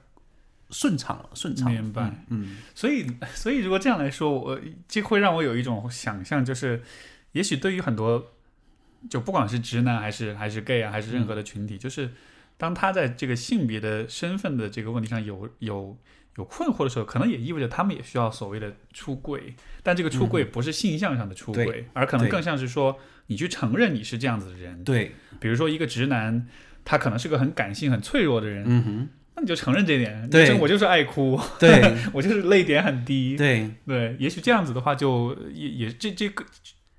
顺畅了，顺畅。明白。嗯，所以所以如果这样来说，我这会让我有一种想象，就是也许对于很多，就不管是直男还是还是 gay 啊，还是任何的群体，就是当他在这个性别的身份的这个问题上有有有困惑的时候，可能也意味着他们也需要所谓的出柜，但这个出柜不是性向上的出柜，对而可能更像是说你去承认你是这样子的人。对，比如说一个直男，他可能是个很感性、很脆弱的人，嗯哼，那你就承认这点，对我就是爱哭，对 我就是泪点很低，对，对，也许这样子的话就，也也这这个，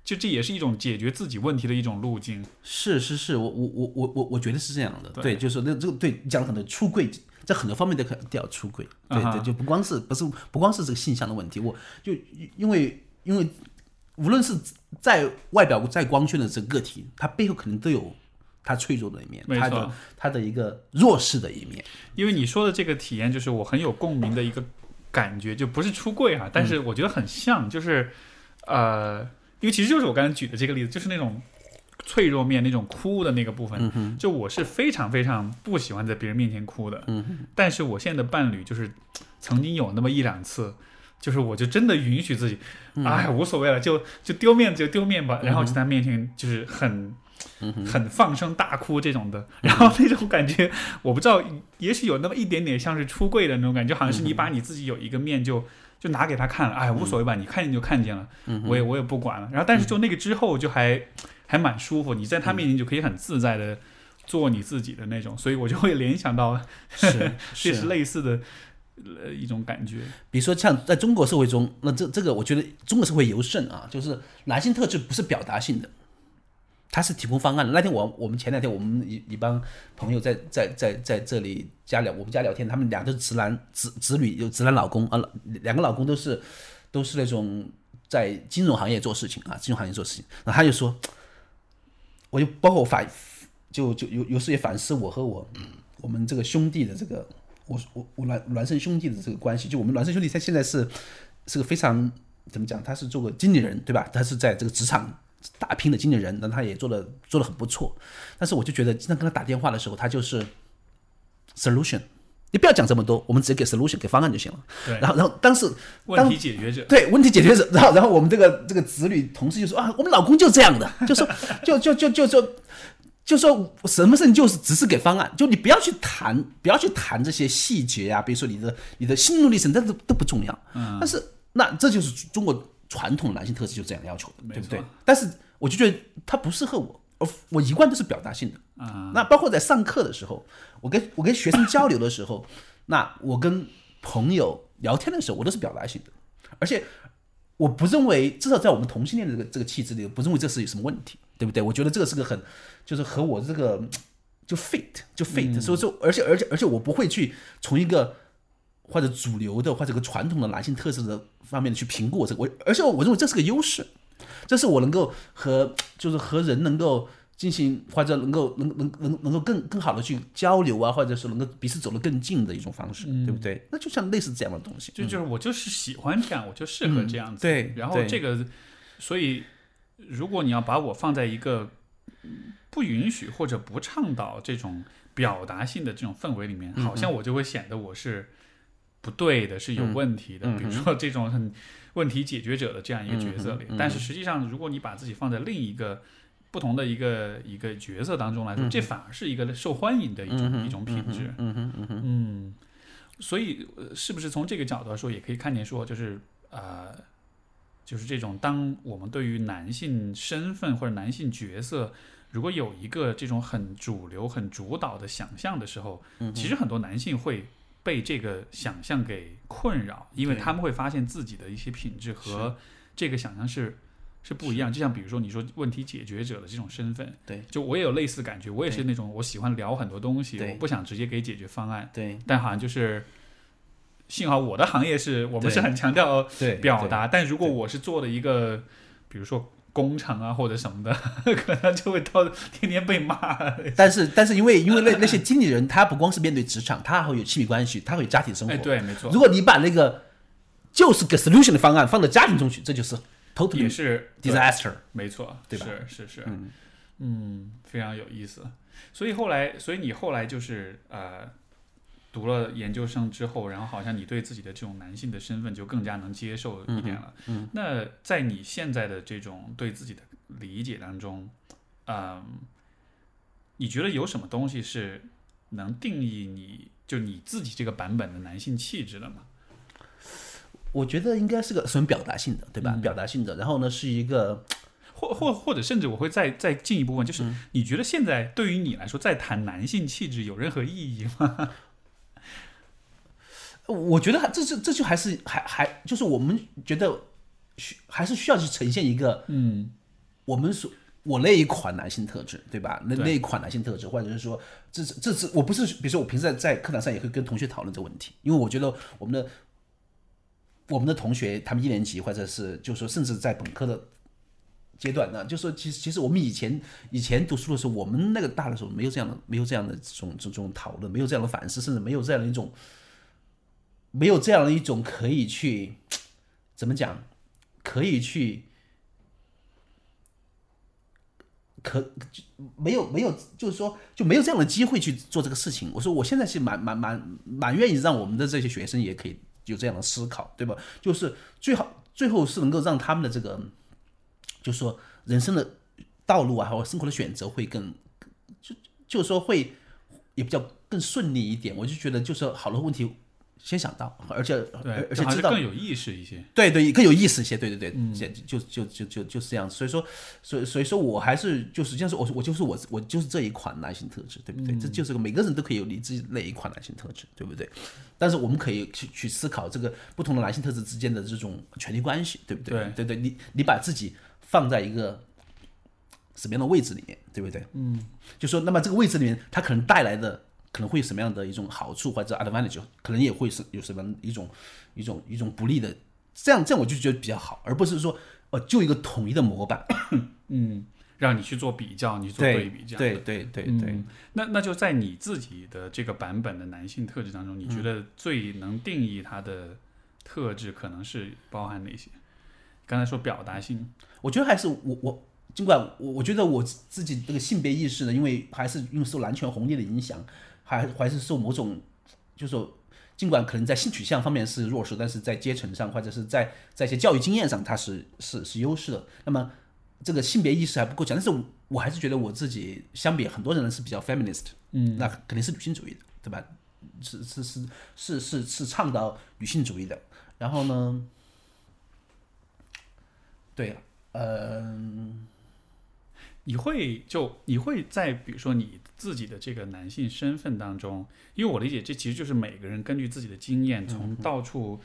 就这也是一种解决自己问题的一种路径。是是是，我我我我我我觉得是这样的，对。对，就是那这个对你讲了很多出柜，在很多方面都可都要出柜，对对，就不光是不是不光是这个性向的问题，我就因为因为无论是在外表再光鲜的这个个体，他背后可能都有他脆弱的一面，他的他的一个弱势的一面，因为你说的这个体验，就是我很有共鸣的一个感觉，就不是出柜哈、但是我觉得很像，就是呃，因为其实就是我刚才举的这个例子，就是那种脆弱面那种哭的那个部分，就我是非常非常不喜欢在别人面前哭的，但是我现在的伴侣就是曾经有那么一两次。就是我就真的允许自己，哎，无所谓了，就就丢面子就丢面吧，然后在他面前就是很很放声大哭这种的，然后那种感觉，我不知道，也许有那么一点点像是出柜的那种感觉，好像是你把你自己有一个面就就拿给他看了，哎，无所谓吧，你看见就看见了，我也我也不管了。然后但是就那个之后就还还蛮舒服，你在他面前就可以很自在的做你自己的那种，所以我就会联想到是。这是类似的呃一种感觉。比如说像在中国社会中，那这这个我觉得中国社会尤甚啊，就是男性特质不是表达性的，他是提供方案的。那天我我们前两天我们一一帮朋友在在在在这里家聊，我们家聊天，他们俩都是直男直直女，有直男老公啊，两个老公都是都是那种在金融行业做事情啊，金融行业做事情。然后他就说，我就包括我反就就有有时也反思我和我我们这个兄弟的这个我我我孪孪生兄弟的这个关系，就我们孪生兄弟他现在是是个非常怎么讲？他是做个经理人对吧？他是在这个职场打拼的经纪人，那他也做的做的很不错。但是我就觉得经常跟他打电话的时候，他就是 solution，你不要讲这么多，我们直接给 solution 给方案就行了。对，然后然后当时问题解决者。对问题解决者，然后然后我们这个这个子女同事就说啊，我们老公就这样的，就说就就就就就就说什么事情就是只是给方案，就你不要去谈，不要去谈这些细节啊，比如说你的你的心路历程，这都都不重要。嗯，但是那这就是中国传统男性特质就这样要求的，对不对？但是我就觉得它不适合我，我我一贯都是表达性的。啊，那包括在上课的时候，我跟我跟学生交流的时候，那我跟朋友聊天的时候，我都是表达性的，而且我不认为，至少在我们同性恋的这个这个气质里，不认为这是有什么问题，对不对？我觉得这个是个很，就是和我这个就 fit 就 fit，、所以说，而且而且而且我不会去从一个或者主流的或者个传统的男性特质的方面去评估我这个，我而且我认为这是个优势，这是我能够和就是和人能够进行或者能够能能能能够更更好的去交流啊，或者是能够彼此走得更近的一种方式，对不对？那就像类似这样的东西，就就是我就是喜欢这样，我就适合这样子。对，然后这个，所以如果你要把我放在一个不允许或者不倡导这种表达性的这种氛围里面，好像我就会显得我是不对的，是有问题的。比如说这种很问题解决者的这样一个角色里，但是实际上，如果你把自己放在另一个。不同的一个一个角色当中来说，这反而是一个受欢迎的一种一种品质。嗯所以是不是从这个角度来说，也可以看见说，就是呃，就是这种当我们对于男性身份或者男性角色，如果有一个这种很主流、很主导的想象的时候，其实很多男性会被这个想象给困扰，因为他们会发现自己的一些品质和这个想象是。是不一样，就像比如说你说问题解决者的这种身份，对，就我也有类似感觉，我也是那种我喜欢聊很多东西，我不想直接给解决方案，对，但好像就是幸好我的行业是我们是很强调表达，但如果我是做了一个，比如说工厂啊或者什么的，可能就会到天天被骂。但是但是因为因为那那些经理人他不光是面对职场，他还会有亲密关系，他会有家庭生活，对，没错。如果你把那个就是个 solution 的方案放到家庭中去，这就是 total。也是 disaster，没错，对吧？是是是，嗯嗯，非常有意思。所以后来，所以你后来就是呃，读了研究生之后，然后好像你对自己的这种男性的身份就更加能接受一点了。嗯，那在你现在的这种对自己的理解当中，嗯，你觉得有什么东西是能定义你就你自己这个版本的男性气质的吗？我觉得应该是个很表达性的，对吧？表达性的，然后呢，是一个，或或或者甚至我会再再进一步问，就是你觉得现在对于你来说，在谈男性气质有任何意义吗？我觉得这这这就还是还还就是我们觉得需还是需要去呈现一个嗯，我们所我那一款男性特质，对吧？那那一款男性特质，或者是说，这是这是我不是，比如说我平时在在课堂上也会跟同学讨论这个问题，因为我觉得我们的。我们的同学，他们一年级或者是，就是说，甚至在本科的阶段呢，就说，其实，其实我们以前以前读书的时候，我们那个大的时候没有这样的，没有这样的这种这种讨论，没有这样的反思，甚至没有这样的一种，没有这样的一种可以去 怎么讲，可以去可没有没有，就是说就没有这样的机会去做这个事情。我说，我现在是蛮蛮蛮蛮愿意让我们的这些学生也可以。有这样的思考，对吧？就是最好最后是能够让他们的这个，就是说人生的道路啊，或者生活的选择会更，就就是说会也比较更顺利一点。我就觉得就是好多问题。先想到，而且而且知道更有意识一些，对对，更有意思一些，对对对，就就就就就是这样子。所以说，所以所以说我还是就实际上是我我就是我我就是这一款男性特质，对不对？这就是个每个人都可以有你自己那一款男性特质，对不对？但是我们可以去去思考这个不同的男性特质之间的这种权力关系，对不对？对对，你你把自己放在一个什么样的位置里面，对不对？嗯，就说那么这个位置里面，它可能带来的。可能会有什么样的一种好处或者 advantage，可能也会是有什么一种一种一种不利的，这样这样我就觉得比较好，而不是说呃就一个统一的模板，嗯，让你去做比较，你做对比，这样对对对对。那那就在你自己的这个版本的男性特质当中，你觉得最能定义他的特质可能是包含哪些？刚才说表达性，我觉得还是我我尽管我我觉得我自己这个性别意识呢，因为还是因为受男权红利的影响。还还是受某种，就是说，尽管可能在性取向方面是弱势，但是在阶层上或者是在在一些教育经验上，它是是是优势的。那么这个性别意识还不够强，但是我还是觉得我自己相比很多人是比较 feminist，嗯，那肯定是女性主义的，对吧？是是是是是是倡导女性主义的。然后呢，对，嗯。你会就你会在比如说你自己的这个男性身份当中，因为我理解这其实就是每个人根据自己的经验，从到处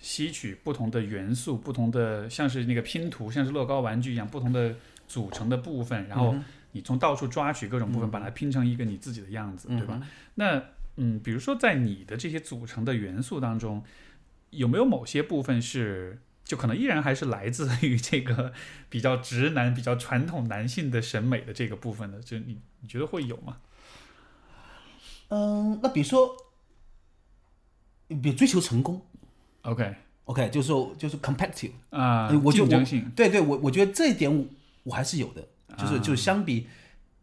吸取不同的元素，不同的像是那个拼图，像是乐高玩具一样，不同的组成的部分，然后你从到处抓取各种部分，把它拼成一个你自己的样子，对吧？那嗯，比如说在你的这些组成的元素当中，有没有某些部分是？就可能依然还是来自于这个比较直男、比较传统男性的审美的这个部分的，就你你觉得会有吗？嗯，那比如说，比如追求成功，OK，OK，就是说就是 competitive 啊，我就对对，我我觉得这一点我我还是有的，就是就相比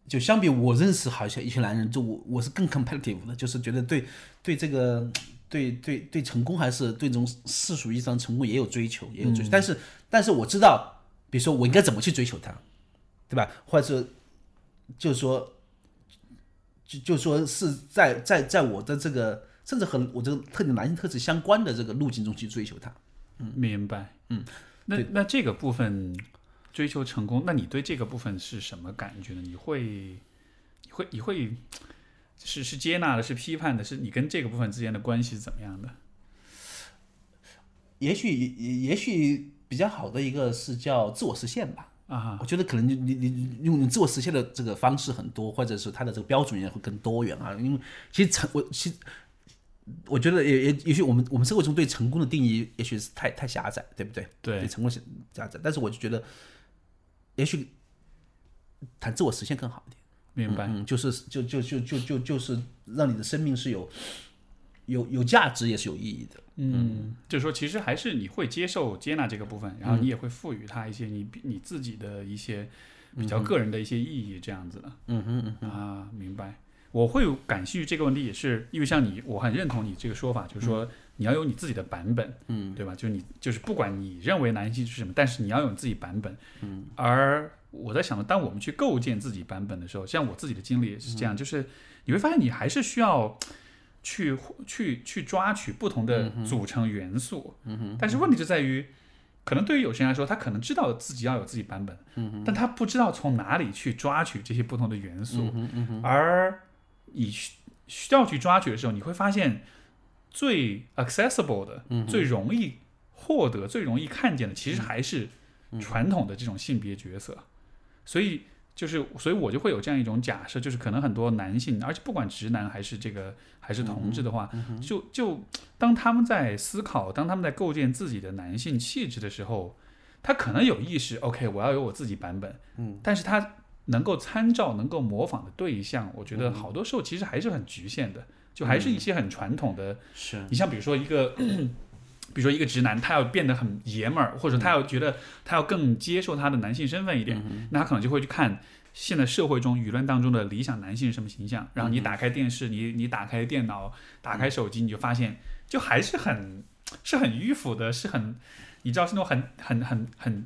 就相比我认识好像一些男人，就我我是更 competitive 的，就是觉得对对这个对对对成功还是对这种世俗意义上成功也有追求，也有追求，但是但是我知道，比如说我应该怎么去追求它，对吧？或者说就是说。就就说是在在在我的这个甚至和我这个特定男性特质相关的这个路径中去追求它，嗯，明白，嗯，那那这个部分追求成功，那你对这个部分是什么感觉呢？你会你会你会是是接纳的，是批判的，是你跟这个部分之间的关系是怎么样的？也许也也许比较好的一个是叫自我实现吧。啊，我觉得可能你你你用自我实现的这个方式很多，或者是它的这个标准也会更多元啊。因为其实成我其实我觉得也也也许我们我们社会中对成功的定义也许是太太狭窄，对不对？对，成功是狭窄。但是我就觉得，也许谈自我实现更好一点。明白，嗯，就是就就就就就就是让你的生命是有有有价值，也是有意义的。嗯，就是说，其实还是你会接受、接纳这个部分，然后你也会赋予它一些你你自己的一些比较个人的一些意义，这样子的。嗯哼嗯啊，明白。我会感兴趣这个问题，也是因为像你，我很认同你这个说法，就是说你要有你自己的版本，嗯，对吧？就是你就是不管你认为男性是什么，但是你要有自己版本。嗯。而我在想，当我们去构建自己版本的时候，像我自己的经历也是这样，就是你会发现你还是需要。去去去抓取不同的组成元素，但是问题就在于，可能对于有些人来说，他可能知道自己要有自己版本，但他不知道从哪里去抓取这些不同的元素，而你需要去抓取的时候，你会发现最 accessible 的、最容易获得、最容易看见的，其实还是传统的这种性别角色，所以。就是，所以我就会有这样一种假设，就是可能很多男性，而且不管直男还是这个还是同志的话，就就当他们在思考，当他们在构建自己的男性气质的时候，他可能有意识，OK，我要有我自己版本，嗯，但是他能够参照、能够模仿的对象，我觉得好多时候其实还是很局限的，就还是一些很传统的。是你像比如说一个。比如说一个直男，他要变得很爷们儿，或者他要觉得他要更接受他的男性身份一点，那他可能就会去看现在社会中舆论当中的理想男性是什么形象。然后你打开电视，你你打开电脑，打开手机，你就发现就还是很 是很迂腐的，是很你知道是那种很很很很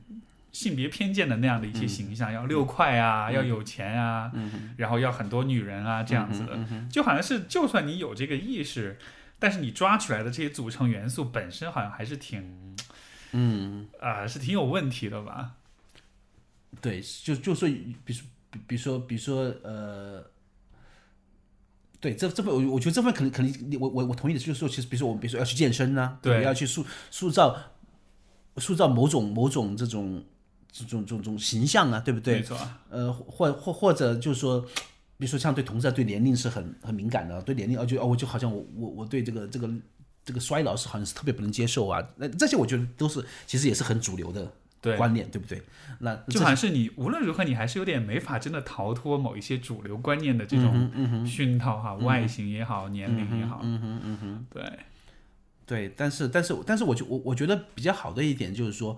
性别偏见的那样的一些形象，要六块啊，要有钱啊，然后要很多女人啊这样子的，就好像是就算你有这个意识。但是你抓取来的这些组成元素本身好像还是挺，嗯啊，是挺有问题的吧？对，就就说，比如，比比如说，比如说，呃，对，这这份我我觉得这份可能肯定，我我我同意的，就是说，其实比如说我们比如说要去健身呢，对，要去塑塑造塑造某种某种这种这种这种形象啊，对不对？没错。呃，或或或者就是说。比如说，像对同志对年龄是很很敏感的，对年龄啊，就哦，我就好像我我我对这个这个这个衰老是好像是特别不能接受啊。那这些我觉得都是其实也是很主流的观念，对不对？那就好像是你无论如何你还是有点没法真的逃脱某一些主流观念的这种熏陶哈，外形也好，年龄也好，嗯哼嗯哼，对对，但是但是但是我就我我觉得比较好的一点就是说，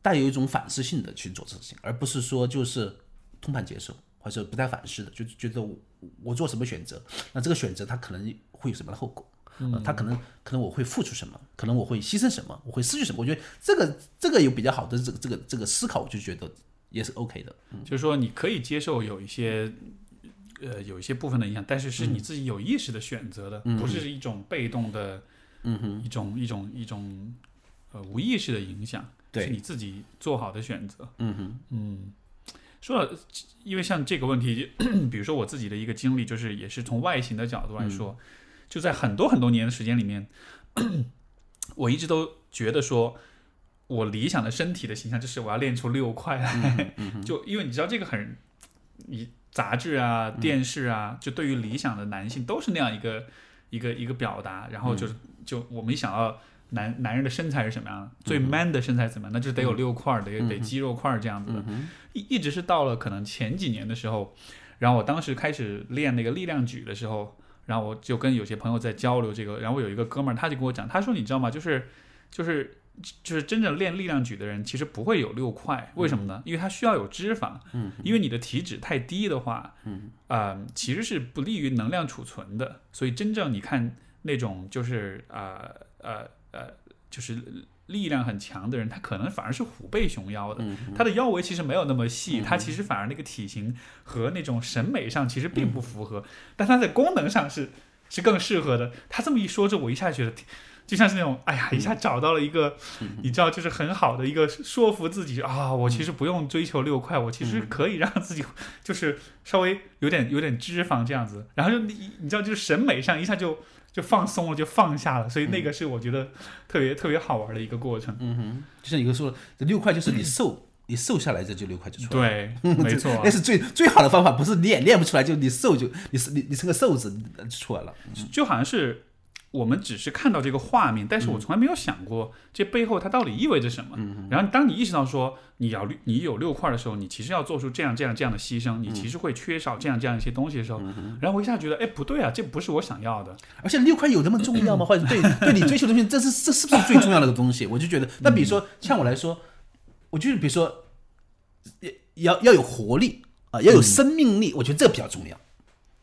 带有一种反思性的去做事情，而不是说就是通盘接受。或者不太反思的，就觉得我我做什么选择，那这个选择它可能会有什么后果？嗯，他可能可能我会付出什么？可能我会牺牲什么？我会失去什么？我觉得这个这个有比较好的这个这个这个思考，我就觉得也是 OK 的。就是说你可以接受有一些呃有一些部分的影响，但是是你自己有意识的选择的，不是一种被动的，嗯哼，一种一种一种呃无意识的影响，对是你自己做好的选择。嗯哼，嗯。说了，因为像这个问题，比如说我自己的一个经历，就是也是从外形的角度来说，就在很多很多年的时间里面，我一直都觉得说，我理想的身体的形象就是我要练出六块来，就因为你知道这个很，你杂志啊、电视啊，就对于理想的男性都是那样一个一个一个表达，然后就是就我们一想到男男人的身材是什么样的，最 man 的身材怎么样，那就是得有六块儿，得得肌肉块儿这样子的。一一直是到了可能前几年的时候，然后我当时开始练那个力量举的时候，然后我就跟有些朋友在交流这个，然后我有一个哥们儿他就跟我讲，他说你知道吗？就是就是就是真正练力量举的人其实不会有六块，为什么呢？因为他需要有脂肪，嗯，因为你的体脂太低的话，嗯。啊、其实是不利于能量储存的。所以真正你看那种就是啊呃呃就是力量很强的人，他可能反而是虎背熊腰的，嗯他的腰围其实没有那么细，他其实反而那个体型和那种审美上其实并不符合，但他在功能上是是更适合的。他这么一说，这我一下觉得。就像是那种，哎呀，一下找到了一个，你知道，就是很好的一个说服自己啊，我其实不用追求六块，我其实可以让自己就是稍微有点有点脂肪这样子，然后就你你知道，就是审美上一下就就放松了，就放下了，所以那个是我觉得特别特别好玩的一个过程。嗯哼，就像一个说，这六块就是你瘦，你瘦下来这就六块就出来了。对，没错那，是最最好的方法，不是练练不出来，就你瘦就你你你成个瘦子就出来了。就好像是我们只是看到这个画面，但是我从来没有想过这背后它到底意味着什么。然后当你意识到说你要你有六块的时候，你其实要做出这样这样这样的牺牲，你其实会缺少这样这样一些东西的时候，然后我一下觉得，哎，不对啊，这不是我想要的。而且六块有那么重要吗？或者对对你追求的东西，这是这是不是最重要的一个东西？我就觉得，那比如说像我来说，我就是比如说，要要要有活力啊、要有生命力，我觉得这比较重要，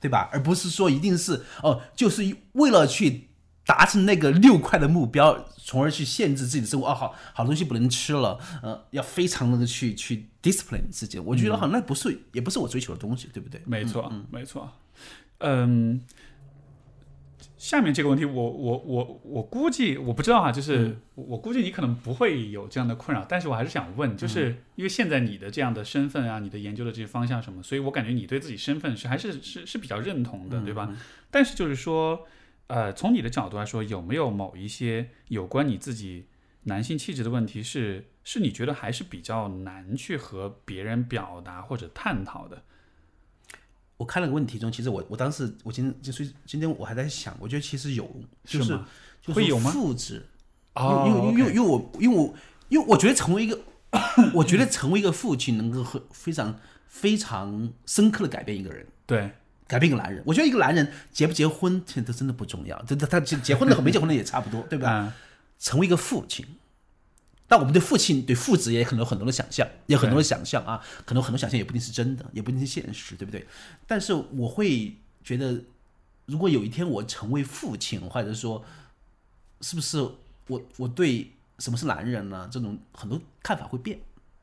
对吧？而不是说一定是哦，就是为了去达成那个六块的目标，从而去限制自己的生活。哦，好好东西不能吃了，呃，要非常的去去 discipline 自己。我觉得好像那不是也不是我追求的东西，对不对？没错，没错。嗯，下面这个问题我，我我我估计我不知道啊，就是、我估计你可能不会有这样的困扰，但是我还是想问，就是因为现在你的这样的身份啊，你的研究的这些方向什么，所以我感觉你对自己身份是还是是是比较认同的，对吧？但是就是说，呃，从你的角度来说，有没有某一些有关你自己男性气质的问题是是你觉得还是比较难去和别人表达或者探讨的？我看了个问题中，其实我我当时我今天就是今天我还在想，我觉得其实有，就是吗就是会有吗复制，啊因为因为因为因为我因为我因为我觉得成为一个，我觉得成为一个父亲能够很非常非常深刻的改变一个人。对，改变一个男人，我觉得一个男人结不结婚，现在真的不重要，这他他结结婚的和没结婚的也差不多，对吧？嗯成为一个父亲，但我们对父亲对父子也可能有很多的想象，也有很多的想象啊，可能很多想象也不一定是真的，也不一定是现实，对不对？但是我会觉得，如果有一天我成为父亲，或者说，是不是我我对什么是男人呢？这种很多看法会变。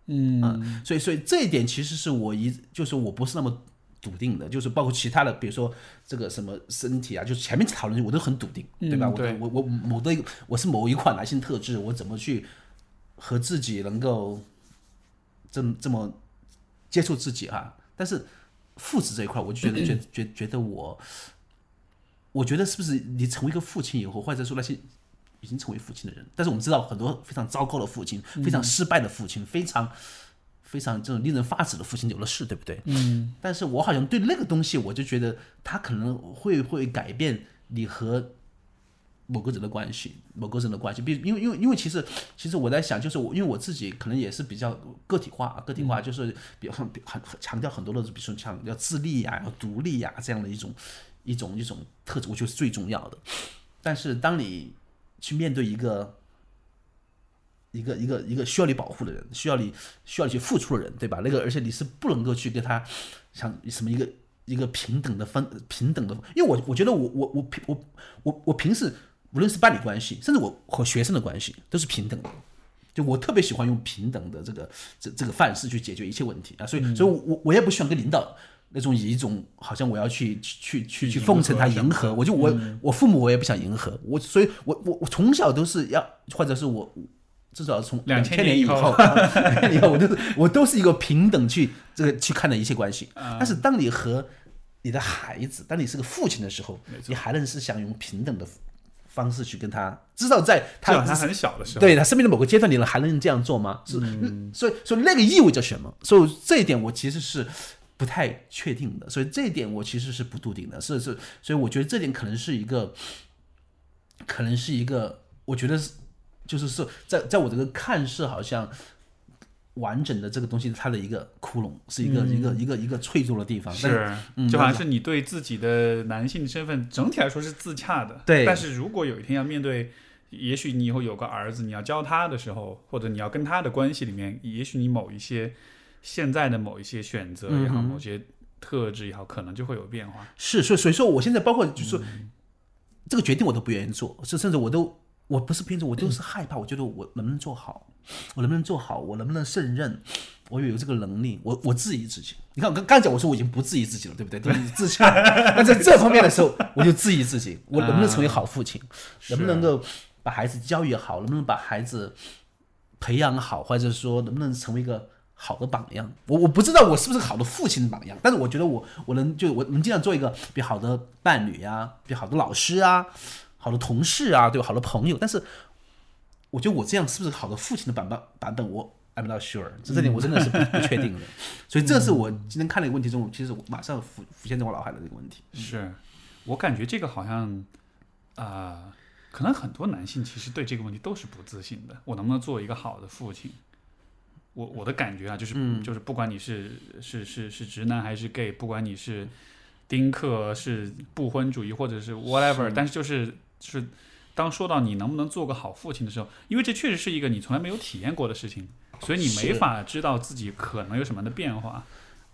嗯所以，所以这一点其实是我一就是我不是那么笃定的，就是包括其他的，比如说这个什么身体啊，就是前面讨论我都很笃定，对吧？我我我某的一个我是某一款男性特质，我怎么去和自己能够这么这么接触自己啊？但是父子这一块，我就觉得 觉觉觉得我，我觉得是不是你成为一个父亲以后，或者说那些已经成为父亲的人，但是我们知道很多非常糟糕的父亲，非常失败的父亲，非常非常这种令人发指的父亲有的是，对不对？嗯但是我好像对那个东西，我就觉得他可能会会改变你和某个人的关系，某个人的关系。比如因为因为因为其实其实我在想，就是我因为我自己可能也是比较个体化，个体化就是比较很很很强调很多的，比如说像要自立呀、要独立呀、这样的一种一种一种特质，我觉得是最重要的。但是当你去面对一个一个一个一个需要你保护的人，需要你需要你去付出的人，对吧？那个而且你是不能够去跟他像什么一个一个平等的分平等的，因为我我觉得我我我平我我我平时无论是伴侣关系，甚至我和学生的关系都是平等的。就我特别喜欢用平等的这个这这个范式去解决一切问题啊，所以所以我我也不喜欢跟领导那种以一种好像我要去去去去奉承他迎合，我就我我父母我也不想迎合，我所以我我我从小都是要或者是我至少从2000千年以后。以后，两千年以后 我都是我都是一个平等去这个去看的一切关系，但是当你和你的孩子，当你是个父亲的时候，你还能是想用平等的方式去跟他，至少在他他很小的时候，对他生命的某个阶段，你能还能这样做吗？是，所以所以那个意味着什么？所以这一点我其实是不太确定的，所以这一点我其实是不笃定的，是是，所以我觉得这点可能是一个，可能是一个，我觉得是就是是，在在我这个看似好像完整的这个东西，它的一个窟窿，是一个、一个一个一个脆弱的地方。是，嗯就好像是你对自己的男性身份整体来说是自洽的。对但是如果有一天要面对，也许你以后有个儿子，你要教他的时候，或者你要跟他的关系里面，也许你某一些现在的某一些选择也好，嗯某些特质也好，可能就会有变化。是，所以所以说，我现在包括就是说，这个决定我都不愿意做，甚甚至我都我不是偏执，我就是害怕，我觉得我能不能做好，我能不能做好，我能不能胜任，我有这个能力，我我质疑自己。你看我刚刚讲，我说我已经不质疑自己了，对不对？对，自洽。那在这方面的时候，我就质疑自己，我能不能成为好父亲，能不能够把孩子教育好，能不能把孩子培养好，或者说能不能成为一个好的榜样。我我不知道我是不是个好的父亲的榜样，但是我觉得我我能就我能尽量做一个比好的伴侣啊，比好的老师啊，好的同事啊，对吧？好的朋友。但是我觉得我这样是不是好的父亲的版本版本，我 I'm not sure，这这点我真的是不 不确定的。所以这是我今天看的一个问题中，其实我马上浮浮现在我脑海的这个问题。是我感觉这个好像啊、可能很多男性其实对这个问题都是不自信的。我能不能做一个好的父亲？我我的感觉啊，就是、就是不管你是是是是直男还是 gay，不管你是丁克是不婚主义或者是 whatever，但是就是就是当说到你能不能做个好父亲的时候，因为这确实是一个你从来没有体验过的事情，所以你没法知道自己可能有什么样的变化。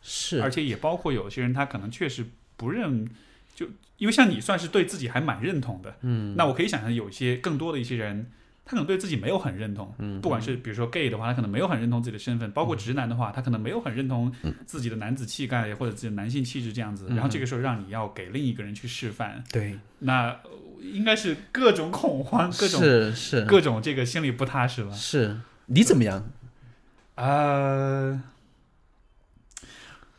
是。而且也包括有些人他可能确实不认，就因为像你算是对自己还蛮认同的，嗯，那我可以想象有一些更多的一些人，他可能对自己没有很认同，嗯，不管是比如说 gay 的话，他可能没有很认同自己的身份，包括直男的话，他可能没有很认同自己的男子气概或者自己的男性气质这样子，然后这个时候让你要给另一个人去示范，对，那呃应该是各种恐慌，各种是是。各种这个心里不踏实吧，是，你怎么样？呃，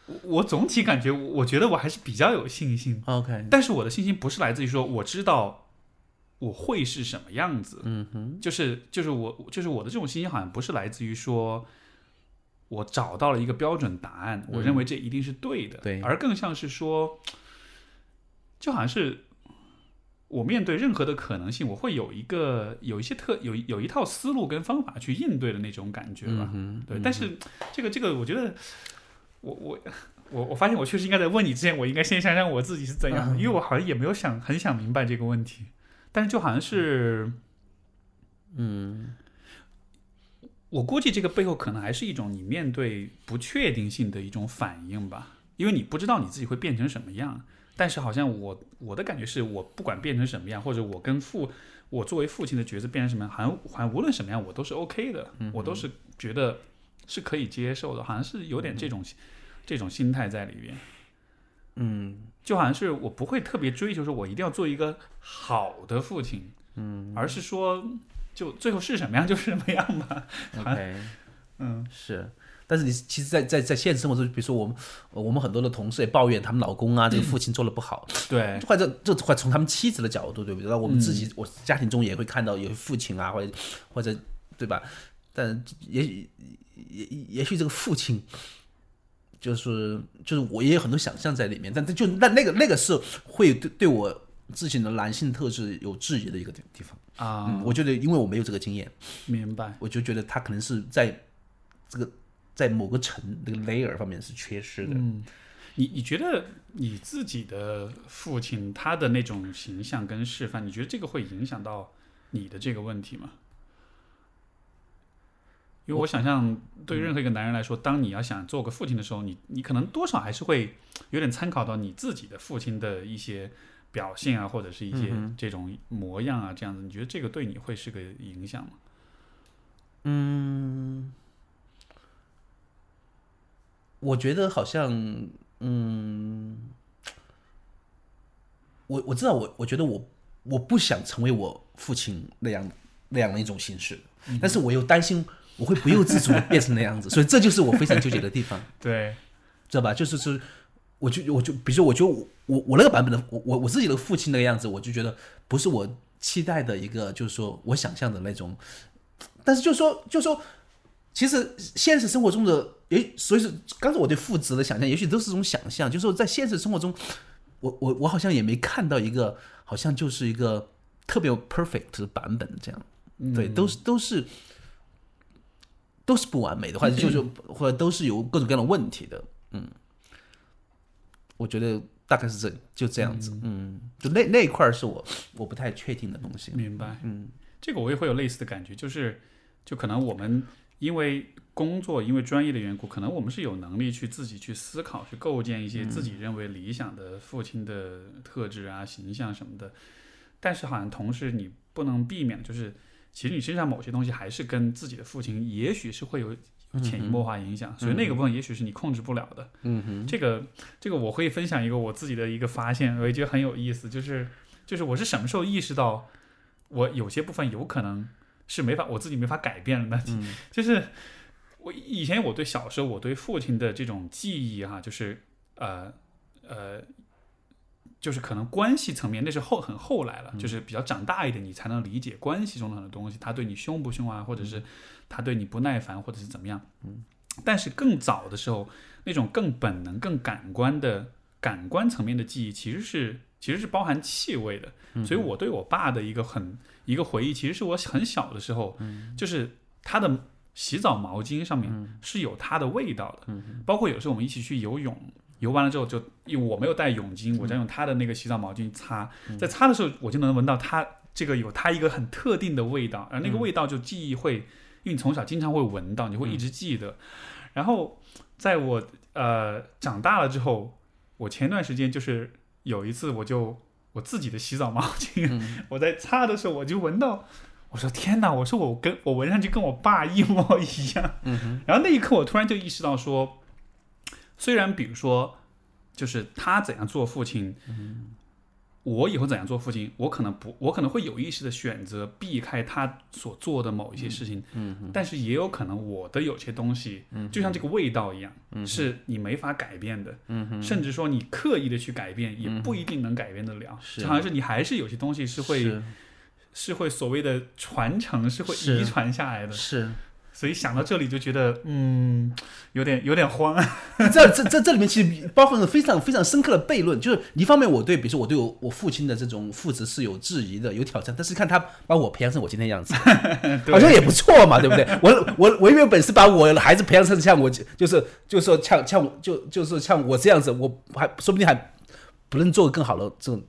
我我总体感觉，我觉得我还是比较有信心，OK，但是我的信心不是来自于说我知道我会是什么样子，嗯哼，就是就是我就是我的这种信心好像不是来自于说我找到了一个标准答案，我认为这一定是对的，嗯对。而更像是说，就好像是。我面对任何的可能性，我会有一个有一些特有有一套思路跟方法去应对的那种感觉吧。嗯对，但是这个这个，我觉得我我我我发现我确实应该在问你之前，我应该先想想我自己是怎样的，因为我好像也没有想很想明白这个问题，但是就好像是，嗯我估计这个背后可能还是一种你面对不确定性的一种反应吧，因为你不知道你自己会变成什么样。但是好像我我的感觉是我不管变成什么样，或者我跟父我作为父亲的角色变成什么样，好像好像无论什么样我都是 OK 的，我都是觉得是可以接受的，好像是有点这种、这种心态在里边。嗯就好像是我不会特别追求说我一定要做一个好的父亲，嗯，而是说就最后是什么样就是什么样吧。，OK，嗯，是。但是你其实在，在在现实生活中，比如说我们呃我们很多的同事也抱怨他们老公啊，这个父亲做的不好，对，或者这或者从他们妻子的角度，对不对？那我们自己，我家庭中也会看到有父亲啊，或者或者对吧？但也许也也也许这个父亲，就是就是我也有很多想象在里面，但就那那个那个是会对对我自己的男性特质有质疑的一个地地方。啊、嗯，我觉得因为我没有这个经验，明白。我就觉得他可能是在这个在某个层那个 layer 方面是缺失的。嗯，你你觉得你自己的父亲他的那种形象跟示范，你觉得这个会影响到你的这个问题吗？因为我想象，对于任何一个男人来说，当你要想做个父亲的时候，你你可能多少还是会有点参考到你自己的父亲的一些表现啊，或者是一些这种模样啊，这样子，你觉得这个对你会是个影响吗？嗯，我觉得好像，嗯，我我知道我我觉得我我不想成为我父亲那样那样的一种形式，但是我又担心我会不由自主地变成那样子，所以这就是我非常纠结的地方。对，知道吧？就是是，我就我就比如说，我觉得我我我那个版本的我我我自己的父亲那个样子，我就觉得不是我期待的一个，就是说我想象的那种。但是就说就说，其实现实生活中的，也，所以说刚才我对父子的想象，也许都是这种想象，就是说在现实生活中，我我我好像也没看到一个，好像就是一个特别 perfect 的版本这样。对，都是都是都是不完美的，或者就是或者都是有各种各样的问题的。嗯，我觉得大概是这就这样子。嗯，就那那一块是我我不太确定的东西。明白。嗯，这个我也会有类似的感觉，就是就可能我们因为工作，因为专业的缘故，可能我们是有能力去自己去思考，去构建一些自己认为理想的父亲的特质啊、形象什么的。但是好像同时你不能避免，就是其实你身上某些东西还是跟自己的父亲，也许是会有潜移默化影响，所以那个部分也许是你控制不了的。嗯哼，这个这个我可以分享一个我自己的一个发现，我也觉得很有意思，就是就是我是什么时候意识到我有些部分有可能是没法我自己没法改变的呢？嗯 就是我以前我对小时候我对父亲的这种记忆哈、就是呃呃。就是可能关系层面，那是后很后来了，就是比较长大一点，你才能理解关系中的很多东西。他对你凶不凶啊，或者是他对你不耐烦，或者是怎么样。嗯。但是更早的时候，那种更本能、更感官的感官层面的记忆，其实是其实是包含气味的。所以我对我爸的一个很一个回忆，其实是我很小的时候，就是他的洗澡毛巾上面是有他的味道的。包括有时候我们一起去游泳。游完了之后，就因为我没有带泳巾，我在用他的那个洗澡毛巾擦，在擦的时候，我就能闻到他这个有他一个很特定的味道，而那个味道就记忆会，因为你从小经常会闻到，你会一直记得。然后在我呃长大了之后，我前段时间就是有一次，我就我自己的洗澡毛巾，我在擦的时候，我就闻到，我说天哪，我说我跟我闻上去跟我爸一模一样。然后那一刻，我突然就意识到说。虽然，比如说，就是他怎样做父亲，我以后怎样做父亲，我可能不，我可能会有意识的选择避开他所做的某一些事情，嗯但是也有可能我的有些东西，就像这个味道一样，是你没法改变的，嗯甚至说你刻意的去改变，也不一定能改变得了，好像是你还是有些东西是会，是会所谓的传承，是会遗传下来的，是。所以想到这里就觉得，嗯，有点有点慌。这这这这里面其实包含了非常非常深刻的悖论，就是一方面我对，比如说我对我我父亲的这种父职是有质疑的、有挑战，但是看他把我培养成我今天样子，好像也不错嘛，对不对？我我我有没有本事把我的孩子培养成像我，就是就是说像像就就是像我这样子，我还说不定还不能做更好的这种。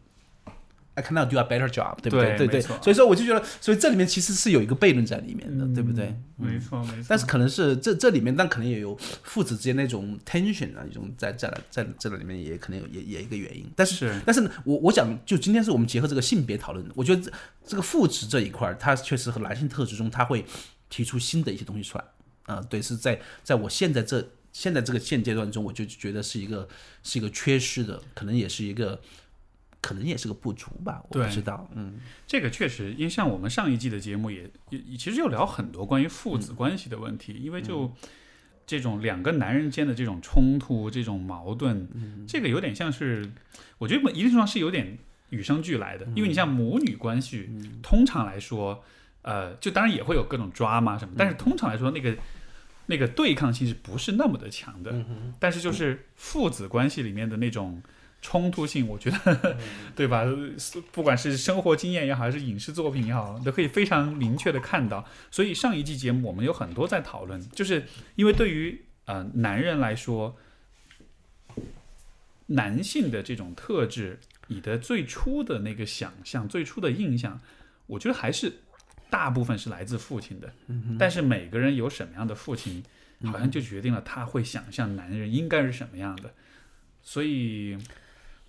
I cannot do a better job，对不对？对对，所以说我就觉得，所以这里面其实是有一个悖论在里面的，对不对？没错没错。但是可能是这这里面，但可能也有父子之间那种 tension 啊，一种在在在这里面也可能有也也一个原因。但是但是我我想，就今天是我们结合这个性别讨论，我觉得这这个父职这一块，它确实和男性特质中，它会提出新的一些东西出来啊。对，是在在我现在这现在这个现阶段中，我就觉得是一个是一个缺失的，可能也是一个。可能也是个不足吧，我不知道。嗯，这个确实，因为像我们上一季的节目也也其实就聊很多关于父子关系的问题，因为就这种两个男人间的这种冲突、这种矛盾，这个有点像是，我觉得一定程度上是有点与生俱来的。因为你像母女关系，通常来说，呃，就当然也会有各种抓嘛什么，但是通常来说，那个那个对抗性是不是那么的强的？但是就是父子关系里面的那种。冲突性，我觉得，对吧？不管是生活经验也好，还是影视作品也好，都可以非常明确的看到。所以上一季节目我们有很多在讨论，就是因为对于呃男人来说，男性的这种特质，你的最初的那个想象、最初的印象，我觉得还是大部分是来自父亲的。但是每个人有什么样的父亲，好像就决定了他会想象男人应该是什么样的。所以。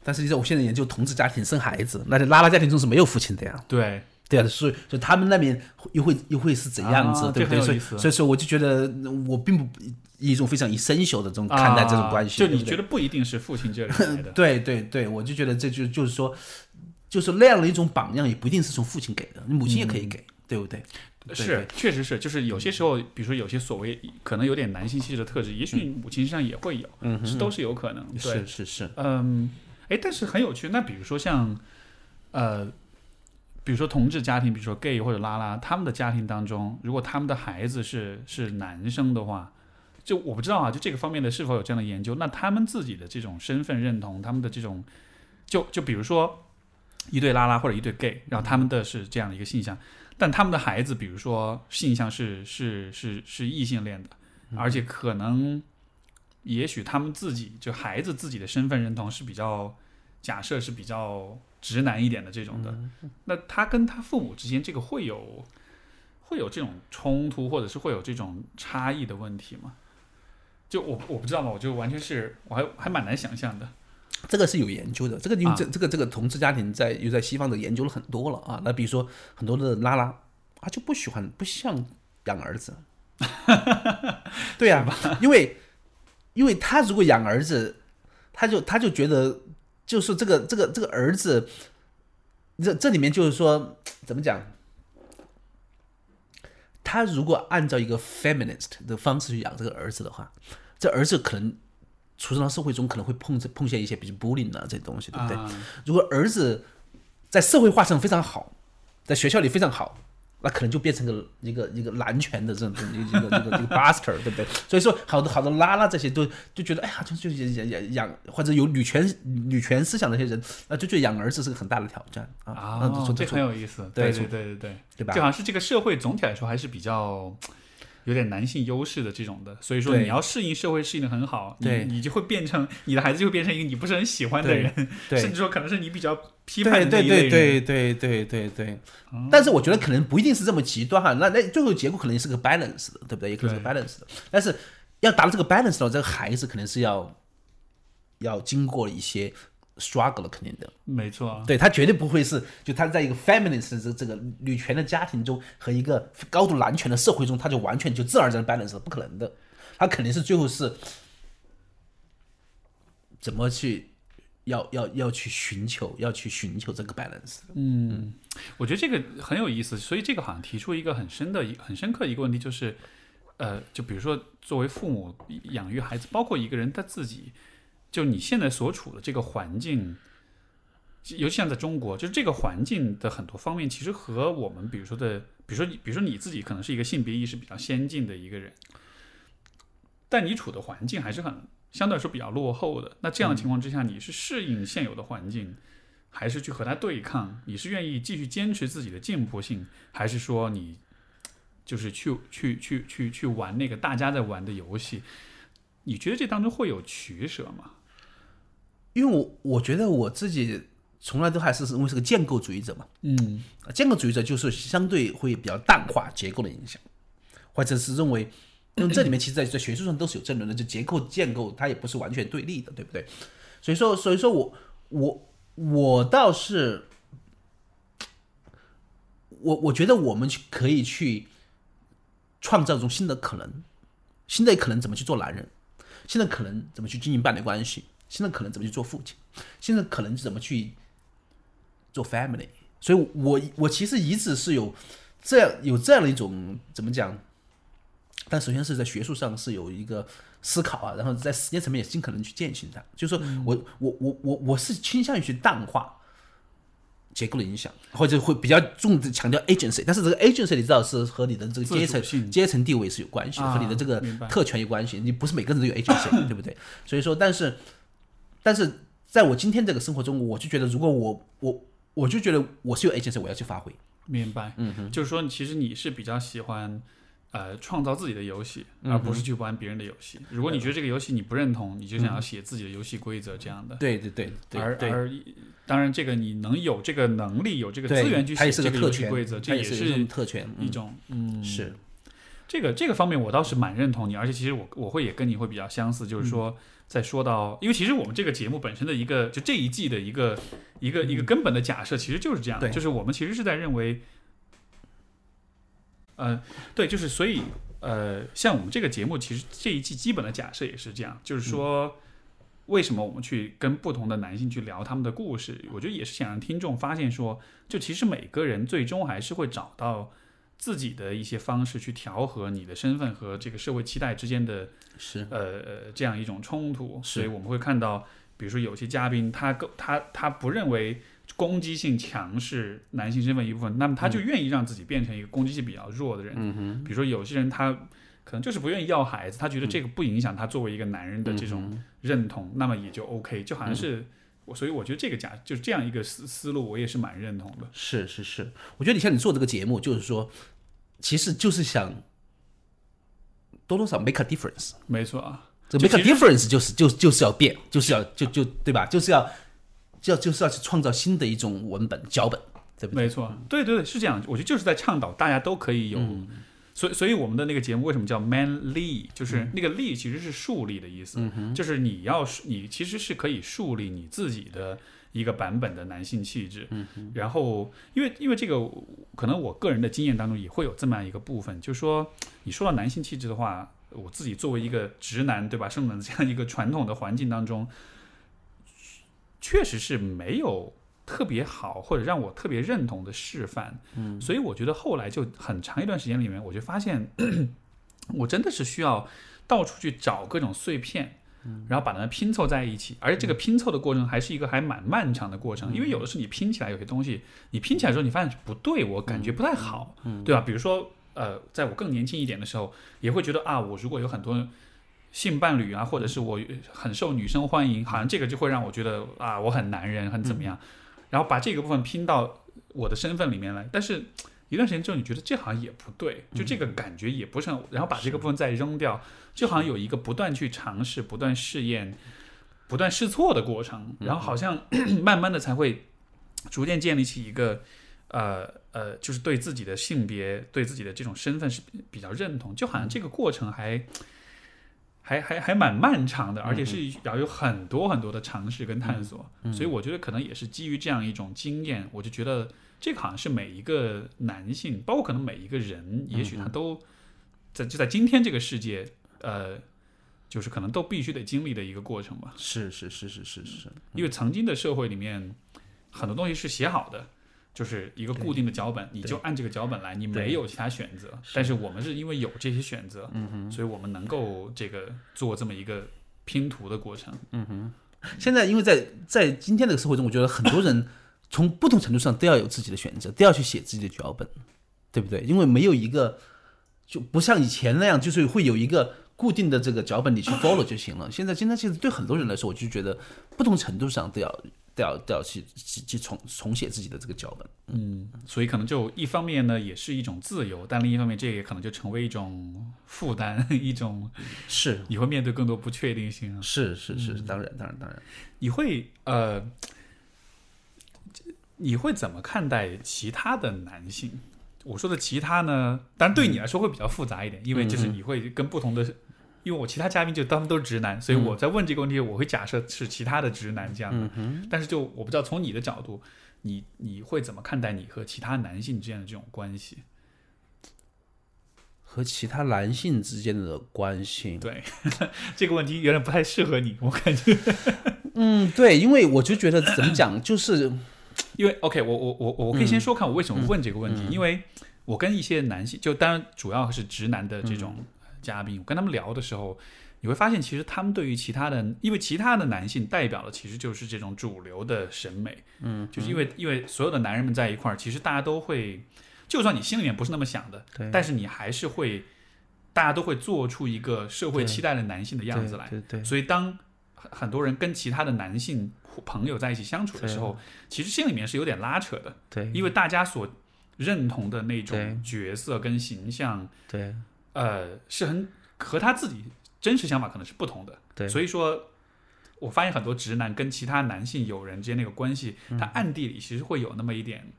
但是你知道，我现在研究同志家庭生孩子，那在拉拉家庭中是没有父亲的呀。对，对啊，所以就他们那边又会又会是怎样子，对不对？所以所以说，我就觉得我并不以一种非常以生修的这种看待这种关系。就你觉得不一定是父亲这里来的？对对对，我就觉得这就就是说，就是那样的一种榜样，也不一定是从父亲给的，你母亲也可以给，对不对？是，确实是，就是有些时候，比如说有些所谓可能有点男性气质的特质，也许母亲身上也会有，嗯，是都是有可能。是是是，嗯。哎，但是很有趣。那比如说像，呃，比如说同志家庭，比如说 gay 或者拉拉，他们的家庭当中，如果他们的孩子是是男生的话，就我不知道啊，就这个方面的是否有这样的研究？那他们自己的这种身份认同，他们的这种，就就比如说，一对拉拉或者一对 gay，然后他们的是这样的一个性向，但他们的孩子，比如说性向是是是是异性恋的，而且可能也许他们自己就孩子自己的身份认同是比较假设是比较直男一点的这种的，那他跟他父母之间这个会有会有这种冲突，或者是会有这种差异的问题吗？就我我不知道嘛，我就完全是我还还蛮难想象的。这个是有研究的，这个因为这这个这个同志家庭在又在西方的研究了很多了啊。那比如说很多的拉拉啊就不喜欢不像养儿子，对呀、因为因为他如果养儿子，他就他就觉得就是这个这个这个儿子，这这里面就是说怎么讲？他如果按照一个 feminist 的方式去养这个儿子的话，这儿子可能出生到社会中可能会碰碰见一些比如 bullying 啊这些东西，对不对？啊如果儿子在社会化上非常好，在学校里非常好，那可能就变成个一个一个男权的这种一个一个一个一个 buster，对不对？所以说，好多好多拉拉这些都就觉得，哎呀，就就养养养或者有女权女权思想的那些人，那就觉得养儿子是个很大的挑战啊。那啊，这很有意思。对对对对对对，对吧就好像是这个社会总体来说还是比较有点男性优势的这种的，所以说你要适应社会适应的很好，你对你就会变成你的孩子就会变成一个你不是很喜欢的人，对甚至说可能是你比较批判对对的一类对人。对对对对对。但是我觉得可能不一定是这么极端哈，那那最后结果可能是个 balance 的，对不对？也可能是个 balance 的。但是要达到这个 balance 的话，这个孩子可能是要要经过一些 struggle 了，肯定的。没错，对他绝对不会是就他在一个 feminist 这这个女权的家庭中和一个高度男权的社会中，他就完全就自然而然 balance 不可能的。他肯定是最后是怎么去要要要去寻求要去寻求这个 balance 嗯。我觉得这个很有意思，所以这个好像提出一个很深的、一很深刻的一个问题，就是，呃，就比如说作为父母养育孩子，包括一个人他自己，就你现在所处的这个环境，尤其像在中国，就是这个环境的很多方面，其实和我们比如说的，比如说你，比如说你自己可能是一个性别意识比较先进的一个人，但你处的环境还是很相对来说比较落后的。那这样的情况之下，你是适应现有的环境？还是去和他对抗？你是愿意继续坚持自己的进步性，还是说你就是去去去去去玩那个大家在玩的游戏？你觉得这当中会有取舍吗？因为我我觉得我自己从来都还是因为是个建构主义者嘛，嗯建构主义者就是相对会比较淡化结构的影响，或者是认为，因为这里面其实在在学术上都是有争论的，就结构建构它也不是完全对立的，对不对？所以说，所以说我我我倒是，我我觉得我们去可以去创造一种新的可能，新的可能怎么去做男人，新的可能怎么去经营伴侣关系，新的可能怎么去做父亲，现在可能怎么去做 family。所以我我其实一直是有这样有这样的一种怎么讲？但首先是在学术上是有一个思考啊，然后在实践层面也尽可能去践行它。就是说我我我我我是倾向于去淡化结构的影响，或者会比较重的强调 agency，但是这个 agency 你知道是和你的这个阶层阶层地位是有关系的，啊和你的这个特权有关系。你不是每个人都有 agency，对不对？所以说，但是但是在我今天这个生活中，我就觉得如果我我我就觉得我是有 agency，我要去发挥。明白。嗯哼，就是说，其实你是比较喜欢。呃，创造自己的游戏，而不是去玩别人的游戏。如果你觉得这个游戏你不认同，你就想要写自己的游戏规则这样的。对对对。而而当然，这个你能有这个能力，有这个资源去写这个游戏规则，这也是一种特权，一嗯种嗯是这个这个方面我倒是蛮认同你，而且其实我我会也跟你会比较相似，就是说在说到，因为其实我们这个节目本身的一个就这一季的一个一个一个根本的假设，其实就是这样就是我们其实是在认为，呃，对，就是所以呃，像我们这个节目，其实这一季基本的假设也是这样，就是说。为什么我们去跟不同的男性去聊他们的故事？我觉得也是想让听众发现说，就其实每个人最终还是会找到自己的一些方式去调和你的身份和这个社会期待之间的是。呃呃这样一种冲突。所以我们会看到，比如说有些嘉宾他更他他不认为攻击性强是男性身份一部分，那么他就愿意让自己变成一个攻击性比较弱的人。嗯哼，比如说有些人他可能就是不愿意要孩子，他觉得这个不影响他作为一个男人的这种认同，那么也就 OK，就好像是我所以我觉得这个假就是这样一个思思路，我也是蛮认同的。是是是，我觉得你像你做这个节目，就是说，其实就是想多多少 make a difference。没错啊，这 make a difference 就是就就是要变，就是要就就对吧？就是要就就是要去创造新的一种文本脚本，对不对？没错，对对对，是这样。我觉得就是在倡导大家都可以有。所以，所以我们的那个节目为什么叫 Man Lee？就是那个力其实是树立的意思，就是你要你其实是可以树立你自己的一个版本的男性气质。嗯然后，因为因为这个，可能我个人的经验当中也会有这么样一个部分，就是说，你说到男性气质的话，我自己作为一个直男，对吧？生长在这样一个传统的环境当中，确实是没有。特别好，或者让我特别认同的示范，嗯，所以我觉得后来就很长一段时间里面，我就发现，我真的是需要到处去找各种碎片，嗯，然后把它们拼凑在一起，而且这个拼凑的过程还是一个还蛮漫长的过程，因为有的是你拼起来有些东西，你拼起来之后你发现不对，我感觉不太好，嗯，对吧？比如说，呃，在我更年轻一点的时候，也会觉得啊，我如果有很多性伴侣啊，或者是我很受女生欢迎，好像这个就会让我觉得啊，我很男人，很怎么样。然后把这个部分拼到我的身份里面来，但是一段时间之后，你觉得这好像也不对，就这个感觉也不是很，然后把这个部分再扔掉，就好像有一个不断去尝试、不断试验、不断试错的过程，然后好像 慢慢的才会逐渐建立起一个呃呃，就是对自己的性别、对自己的这种身份是比较认同，就好像这个过程还。还还还蛮漫长的，而且是要有很多很多的尝试跟探索，所以我觉得可能也是基于这样一种经验，我就觉得这个好像是每一个男性，包括可能每一个人，也许他都在就在今天这个世界，呃，就是可能都必须得经历的一个过程吧。是是是是是是，因为曾经的社会里面很多东西是写好的。就是一个固定的脚本，你就按这个脚本来，你没有其他选择。但是我们是因为有这些选择，嗯哼，所以我们能够这个做这么一个拼图的过程。嗯哼，现在因为在在今天这个社会中，我觉得很多人 从不同程度上都要有自己的选择，都要去写自己的脚本，对不对？因为没有一个就不像以前那样，就是会有一个固定的这个脚本，你去 follow 就行了。现在，现在其实对很多人来说，我就觉得不同程度上都要。都要都要去去重重写自己的这个脚本，嗯，所以可能就一方面呢，也是一种自由，但另一方面，这也可能就成为一种负担，一种是你会面对更多不确定性。是是是，当然当然当然，你会呃，你会怎么看待其他的男性？我说的其他呢，当然对你来说会比较复杂一点，因为就是你会跟不同的。因为我其他嘉宾就他们都是直男，所以我在问这个问题，我会假设是其他的直男这样的。但是就我不知道从你的角度，你你会怎么看待你和其他男性之间的这种关系？和其他男性之间的关系？对 这个问题有点不太适合你，我感觉。嗯，对，因为我就觉得怎么讲，就是因为 OK，我我我我可以先说看我为什么问这个问题，因为我跟一些男性，就当然主要是直男的这种。嘉宾，我跟他们聊的时候，你会发现，其实他们对于其他的，因为其他的男性代表的其实就是这种主流的审美，嗯，就是因为因为所有的男人们在一块儿，其实大家都会，就算你心里面不是那么想的，对，但是你还是会，大家都会做出一个社会期待的男性的样子来，对对。所以当很多人跟其他的男性朋友在一起相处的时候，其实心里面是有点拉扯的，对，因为大家所认同的那种角色跟形象，对。呃，是很和他自己真实想法可能是不同的，对，所以说，我发现很多直男跟其他男性友人之间那个关系，他暗地里其实会有那么一点，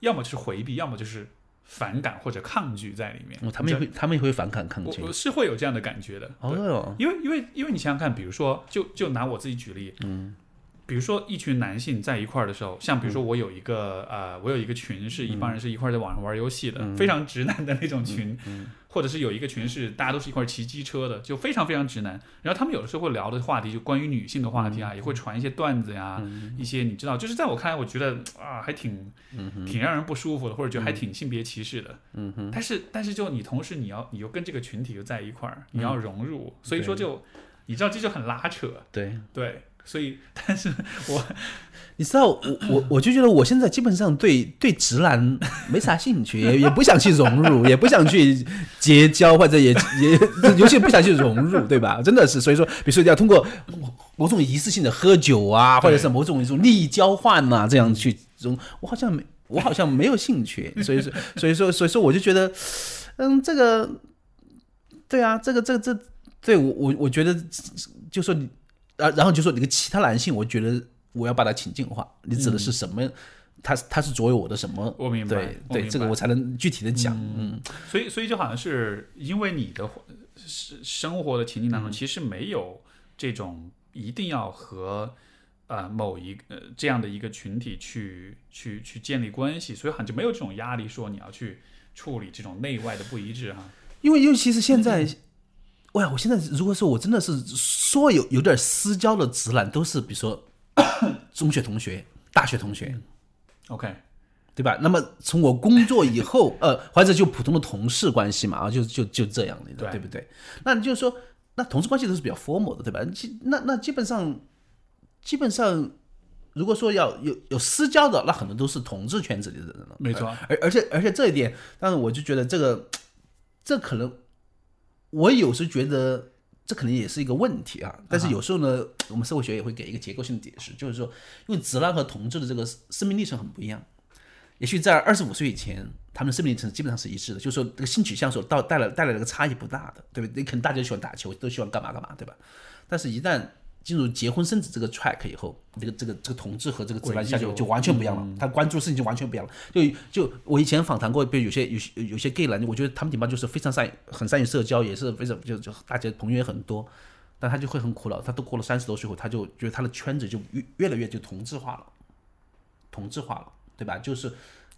要么就是回避，要么就是反感或者抗拒在里面。他们也会，他们也会反感抗拒，是会有这样的感觉的。哦，因为因为因为你想想看，比如说，就就拿我自己举例，嗯。比如说，一群男性在一块儿的时候，像比如说我有一个呃，我有一个群是一帮人是一块在网上玩游戏的，非常直男的那种群，或者是有一个群是大家都是一块骑机车的，就非常非常直男。然后他们有的时候会聊的话题就关于女性的话题啊，也会传一些段子呀，一些你知道，就是在我看来，我觉得啊，还挺挺让人不舒服的，或者觉得还挺性别歧视的。嗯哼。但是但是就你同时你要你又跟这个群体又在一块儿，你要融入，所以说就你知道这就很拉扯。对。对。所以，但是我，你知道，我我我就觉得我现在基本上对对直男没啥兴趣，也也不想去融入，也不想去结交，或者也也 尤其不想去融入，对吧？真的是，所以说，比如说要通过某种仪式性的喝酒啊，或者是某种一种利益交换呐，这样去融，我好像没，我好像没有兴趣，所以说，所以说，所以说，我就觉得，嗯，这个，对啊，这个，这个，这，对我，我，我觉得，就说你，啊，然后就说你个其他男性，我觉得我要把他情境化，你指的是什么？他他是左右我的什么？我明白，对对，这个我才能具体的讲。嗯，所以所以就好像是因为你的生生活的情境当中，其实没有这种一定要和呃某一呃这样的一个群体去去去建立关系，所以好像就没有这种压力，说你要去处理这种内外的不一致哈。因为尤其是现在，哇，我现在如果说我真的是说有有点私交的直男，都是比如说 中学同学、大学同学。OK，对吧？那么从我工作以后，呃，或者就普通的同事关系嘛，啊，就就就这样的，对不对？那你就是说，那同事关系都是比较 formal 的，对吧？基那那基本上，基本上，如果说要有有私交的，那很多都是同志圈子里的人了，没错。而而且而且这一点，但是我就觉得这个，这可能，我有时觉得这可能也是一个问题啊。但是有时候呢，我们社会学也会给一个结构性的解释，就是说，因为直男和同志的这个生命历程很不一样。也许在二十五岁以前，他们的生命历程基本上是一致的，就是说这个性取向所到带来带来这个差异不大的，对不对？你可能大家喜欢打球，都喜欢干嘛干嘛，对吧？但是，一旦进入结婚生子这个 track 以后，这个这个这个同志和这个直男一下就就完全不一样了，他关注的事情就完全不一样了。就就我以前访谈过，比如有些有些有些 gay 男，我觉得他们顶方就是非常善很善于社交，也是非常就就大家朋友也很多，但他就会很苦恼，他都过了三十多岁后，他就觉得他的圈子就越越来越就同质化了，同质化了，对吧？就是。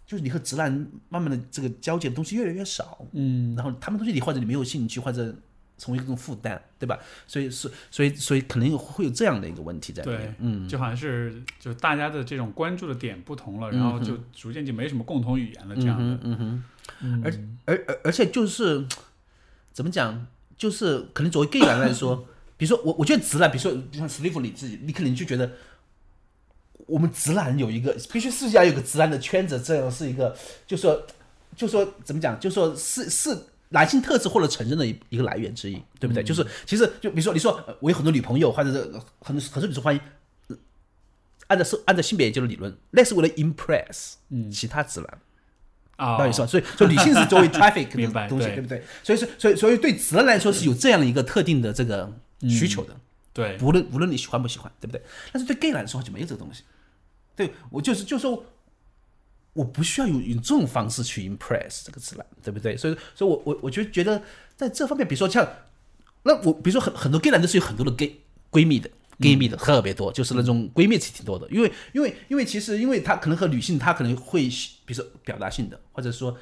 就是你和直男慢慢的这个交集的东西越来越少，嗯，然后他们东西你或者你没有兴趣，或者成为一种负担，对吧？所以是所以所以可能会有这样的一个问题在里面，嗯，就好像是就大家的这种关注的点不同了，然后就逐渐就没什么共同语言了，这样的，嗯哼，而而而而且就是怎么讲，就是可能作为 gay 男来说，比如说我我觉得直男，比如说像史蒂夫你自己，你可能就觉得。我们直男有一个必须是要有个直男的圈子，这样是一个，就说，就说怎么讲，就说是是男性特质或者承认的一一个来源之一，对不对？就是其实就比如说，你说我有很多女朋友，或者是很多很多女生欢迎，按照是按照性别研究的理论，那是为了 impress 其他直男啊，不好意思，所以说女性是作为 traffic 的东西，对不对？所以是所以所以对直男来说是有这样的一个特定的这个需求的，对，无论无论你喜欢不喜欢，对不对？但是对 gay 来说就没有这个东西。对我就是就说，我不需要用用这种方式去 impress 这个直男，对不对？所以，所以我我我就觉得在这方面，比如说像那我比如说很很多 gay 男都是有很多的 gay 闺蜜的闺蜜的特别多，就是那种闺蜜其实挺多的，因为因为因为其实因为他可能和女性她可能会比如说表达性的，或者说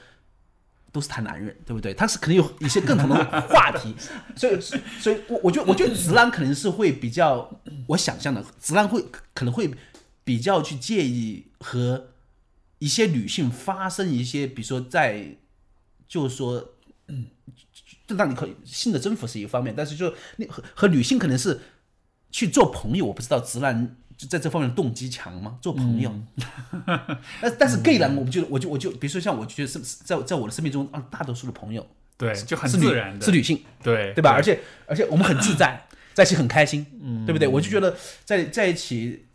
都是谈男人，对不对？他是可能有一些共同的话题，所 以所以，我我觉得我觉得直男可能是会比较我想象的直男会可能会。比较去介意和一些女性发生一些，比如说在，就是说，嗯，就让你可以性的征服是一个方面，但是就你和和女性可能是去做朋友，我不知道直男在这方面动机强吗？做朋友，但但是 gay 男，我们就我就我就比如说像我觉得是在在我的生命中啊，大多数的朋友对就很自然的是女性，对对吧？而且而且我们很自在，在一起很开心，嗯，对不对？我就觉得在在一起。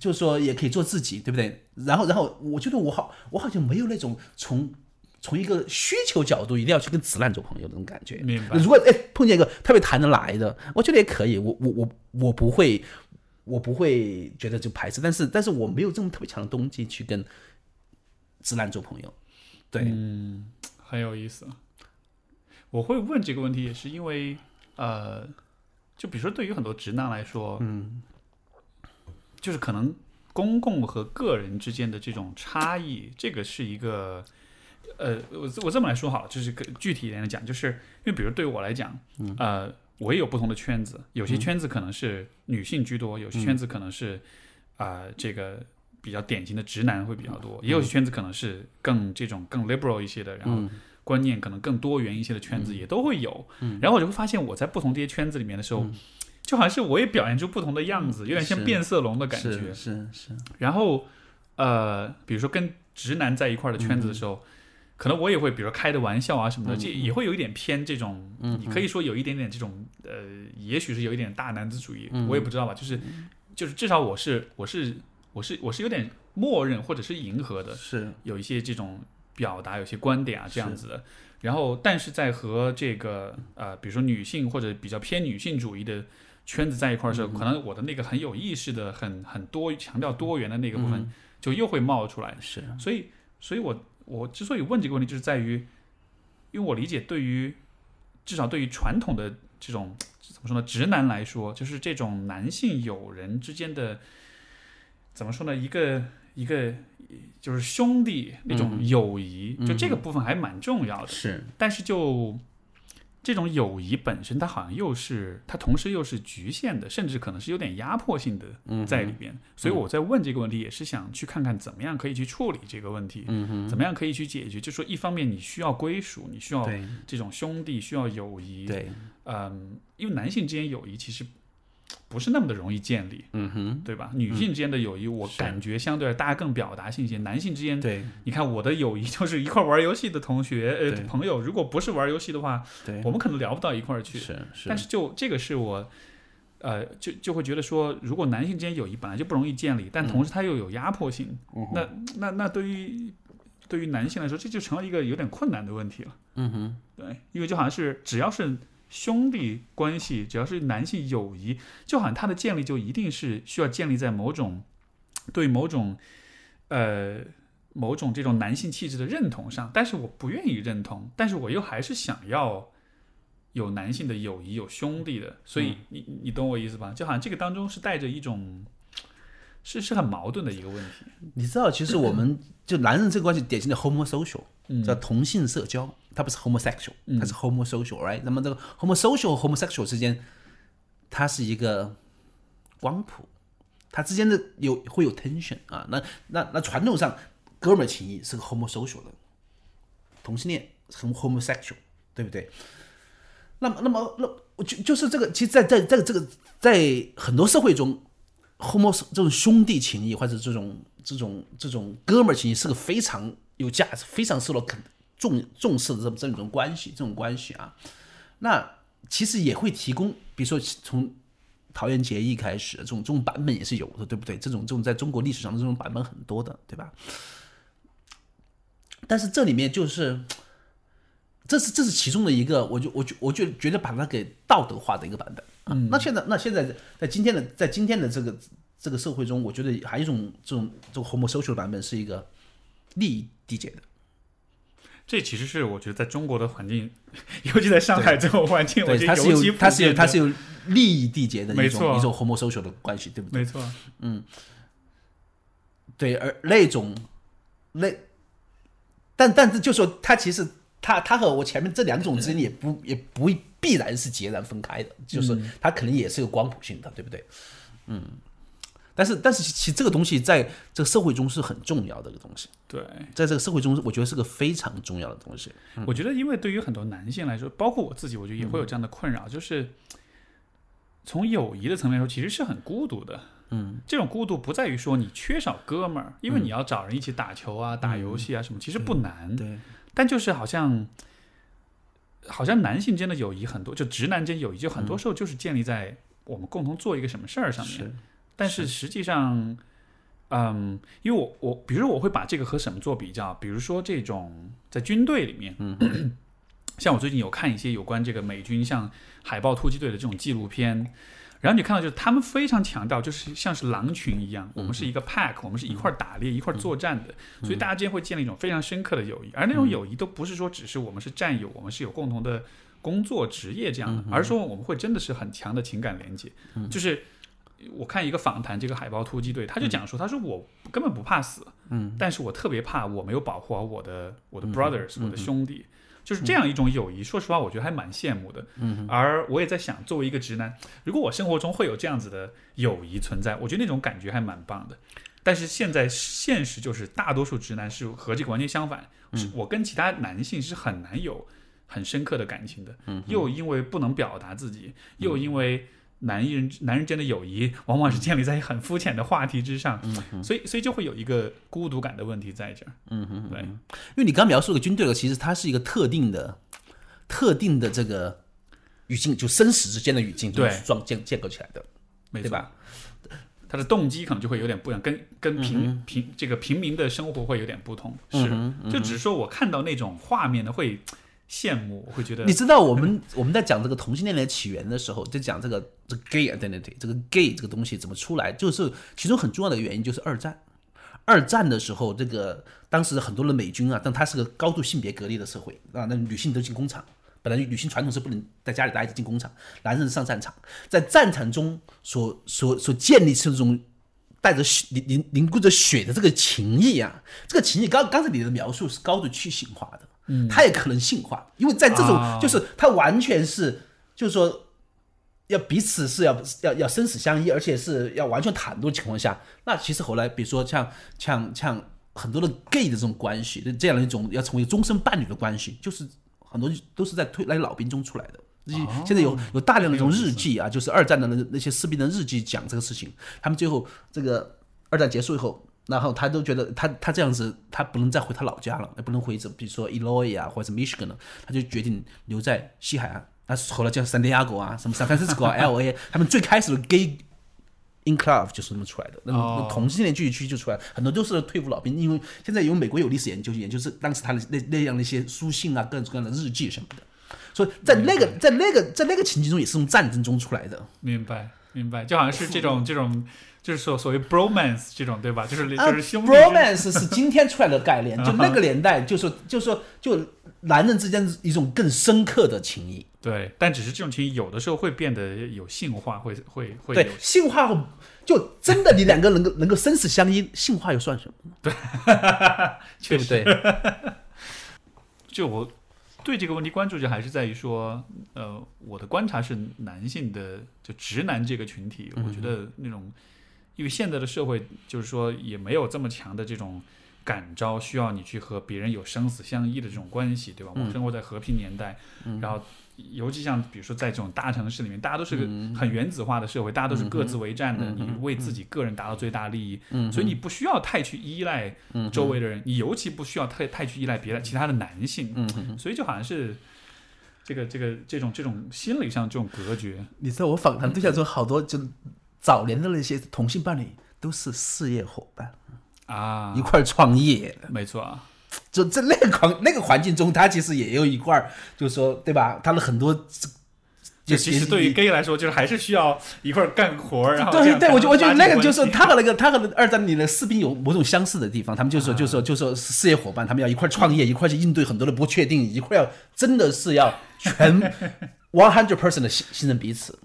就是说，也可以做自己，对不对？然后，然后，我觉得我好，我好像没有那种从从一个需求角度一定要去跟直男做朋友那种感觉。明白。如果哎碰见一个特别谈得来的，我觉得也可以。我我我我不会，我不会觉得就排斥。但是，但是我没有这么特别强的动机去跟直男做朋友。对，嗯，很有意思。我会问这个问题，也是因为呃，就比如说对于很多直男来说，嗯。就是可能公共和个人之间的这种差异，这个是一个，呃，我我这么来说好了，就是具体一点的讲，就是因为比如对于我来讲，呃，我也有不同的圈子，有些圈子可能是女性居多，有些圈子可能是啊这个比较典型的直男会比较多，也有些圈子可能是更这种更 liberal 一些的，然后观念可能更多元一些的圈子也都会有，然后我就会发现我在不同这些圈子里面的时候。就好像是我也表现出不同的样子，有点像变色龙的感觉。是是。然后，呃，比如说跟直男在一块的圈子的时候，可能我也会，比如开的玩笑啊什么的，这也会有一点偏这种，你可以说有一点点这种，呃，也许是有一点大男子主义，我也不知道吧，就是就是至少我是我是我是我是有点默认或者是迎合的，是有一些这种表达，有些观点啊这样子的。然后，但是在和这个呃，比如说女性或者比较偏女性主义的圈子在一块儿的时候，可能我的那个很有意识的、很很多强调多元的那个部分，就又会冒出来。是，所以，所以我我之所以问这个问题，就是在于，因为我理解，对于至少对于传统的这种怎么说呢，直男来说，就是这种男性友人之间的怎么说呢，一个一个。就是兄弟那种友谊，就这个部分还蛮重要的。是，但是就这种友谊本身，它好像又是它同时又是局限的，甚至可能是有点压迫性的在里边。所以我在问这个问题，也是想去看看怎么样可以去处理这个问题，怎么样可以去解决。就说一方面你需要归属，你需要这种兄弟，需要友谊。对，嗯，因为男性之间友谊其实。不是那么的容易建立，嗯哼，对吧？女性之间的友谊，我感觉相对大家更表达性一些。男性之间，对，你看我的友谊就是一块玩游戏的同学，呃，朋友。如果不是玩游戏的话，对，我们可能聊不到一块儿去。是是。但是就这个是我，呃，就就会觉得说，如果男性之间友谊本来就不容易建立，但同时它又有压迫性，那那那对于对于男性来说，这就成了一个有点困难的问题了。嗯哼，对，因为就好像是只要是。兄弟关系，只要是男性友谊，就好像它的建立就一定是需要建立在某种对某种呃某种这种男性气质的认同上。但是我不愿意认同，但是我又还是想要有男性的友谊，有兄弟的。所以你你懂我意思吧？就好像这个当中是带着一种是是很矛盾的一个问题。你知道，其实我们就男人这个关系典型的 homosocial，叫同性社交。它不是 homosexual，它是 homosocial，right？那么这个 homosocial 和 homosexual 之间，它是一个光谱，它之间的有会有 tension 啊。那那那传统上哥们情谊是个 homosocial 的，同性恋很 homosexual，对不对？那么那么那我就就是这个，其实，在在在这个在很多社会中，homo 这种兄弟情谊或者这种这种这种哥们情谊是个非常有价值、非常受到肯。重重视的这这种关系，这种关系啊，那其实也会提供，比如说从桃园结义开始，这种这种版本也是有的，对不对？这种这种在中国历史上的这种版本很多的，对吧？但是这里面就是，这是这是其中的一个，我就我就我就觉得把它给道德化的一个版本。嗯，那现在那现在在今天的在今天的这个这个社会中，我觉得还有一种这种这种 homosocial 版本是一个利益缔结的。这其实是我觉得在中国的环境，尤其在上海这种环境，我觉得它是有它是有它是有利益缔结的一种一种 homosocial 的关系，对不对？没错，嗯，对，而那种那，但但是就说它其实它它和我前面这两种之间也不也不必然是截然分开的，就是它可能也是有光谱性的，对不对？嗯。但是，但是，其实这个东西在这个社会中是很重要的一个东西。对，在这个社会中，我觉得是个非常重要的东西。我觉得，因为对于很多男性来说，包括我自己，我觉得也会有这样的困扰，就是从友谊的层面说，其实是很孤独的。嗯，这种孤独不在于说你缺少哥们儿，因为你要找人一起打球啊、打游戏啊什么，其实不难。对，但就是好像，好像男性间的友谊很多，就直男间友谊，就很多时候就是建立在我们共同做一个什么事儿上面。但是实际上，嗯，因为我我比如说我会把这个和什么做比较，比如说这种在军队里面，嗯，像我最近有看一些有关这个美军像海豹突击队的这种纪录片，然后你看到就是他们非常强调，就是像是狼群一样，我们是一个 pack，我们是一块打猎、一块作战的，所以大家之间会建立一种非常深刻的友谊，而那种友谊都不是说只是我们是战友，我们是有共同的工作职业这样的，而是说我们会真的是很强的情感连接，就是。我看一个访谈，这个海豹突击队，他就讲说，他说我根本不怕死，嗯，但是我特别怕我没有保护好我的我的 brothers，我的兄弟，就是这样一种友谊。说实话，我觉得还蛮羡慕的。嗯，而我也在想，作为一个直男，如果我生活中会有这样子的友谊存在，我觉得那种感觉还蛮棒的。但是现在现实就是，大多数直男是和这个完全相反，是我跟其他男性是很难有很深刻的感情的。嗯，又因为不能表达自己，又因为。男人男人间的友谊往往是建立在很肤浅的话题之上，所以所以就会有一个孤独感的问题在这儿。嗯哼，对，因为你刚描述的军队了，其实它是一个特定的、特定的这个语境，就生死之间的语境，对。装建建构起来的，没错。对吧？他的动机可能就会有点不一样，跟跟平、嗯平这个平民的生活会有点不同。是，就只是说我看到那种画面呢，会羡慕，我会觉得你知道我们我们在讲这个同性恋的起源的时候，就讲这个这 gay identity，这个 gay 这个东西怎么出来，就是其中很重要的原因就是二战。二战的时候，这个当时很多的美军啊，但它是个高度性别隔离的社会啊，那女性都进工厂，本来女性传统是不能在家里待着进工厂，男人上战场，在战场中所所所建立出这种带着血凝凝凝固着血的这个情谊啊，这个情谊刚刚才你的描述是高度去性化的，嗯，它也可能性化，因为在这种、啊就是它完全是就是说。要彼此是要要要生死相依，而且是要完全坦度的情况下，那其实后来比如说像像像很多的 gay 的这种关系，这样的一种要成为终身伴侣的关系，就是很多都是在推来老兵中出来的。现在有有大量的这种日记啊，就是二战的那那些士兵的日记讲这个事情，他们最后这个二战结束以后，然后他都觉得他他这样子，他不能再回他老家了，也不能回这比如说 Illinois 啊或者是 Michigan 了，他就决定留在西海岸。那后来叫三迪亚哥啊，什么 San Francisco 啊、L A，他们最开始的 gay enclave 就是那么出来的，那哦种同性恋聚集区就出来了，很多都是退伍老兵，因为现在有美国有历史研究，研究是当时他的那那样的一些书信啊，各种各样的日记什么的，所以在那个在那个在那个情境中也是从战争中出来的。明白明白，就好像是这种这种，就是所所谓 bromance 这种对吧？就是啊就是兄弟 bromance 是今天出来的概念，就那个年代，就是就说就男人之间一种更深刻的情谊。对，但只是这种情谊有的时候会变得有性化，会会会对，性化就真的你两个能够能够生死相依，性化又算什么 呢？对确实对？就我对这个问题关注就还是在于说，呃，我的观察是男性的就直男这个群体，我觉得那种，因为现在的社会就是说也没有这么强的这种感召，需要你去和别人有生死相依的这种关系，对吧？我们生活在和平年代，然后。尤其像比如说在这种大城市里面，大家都是个很原子化的社会，大家都是各自为战的，你为自己个人达到最大利益，所以你不需要太去依赖周围的人，你尤其不需要太太去依赖别的其他的男性，所以就好像是这个这个这种这种心理上这种隔绝，你知道我访谈对象中好多就早年的那些同性伴侣都是事业伙伴，啊一，块儿创业的。没错啊，就在那个环那个环境中，他其实也有一块儿，就是说，对吧？他的很多就其实对于 gay 来说，就是还是需要一块儿干活儿，然后对对，我就我觉得那个就是他和那个他和二战里的士兵有某种相似的地方，他们就说就说就说事业伙伴，他们要一块儿创业，一块儿去应对很多的不确定，一块儿要真的是要全 one hundred percent 的信信任彼此。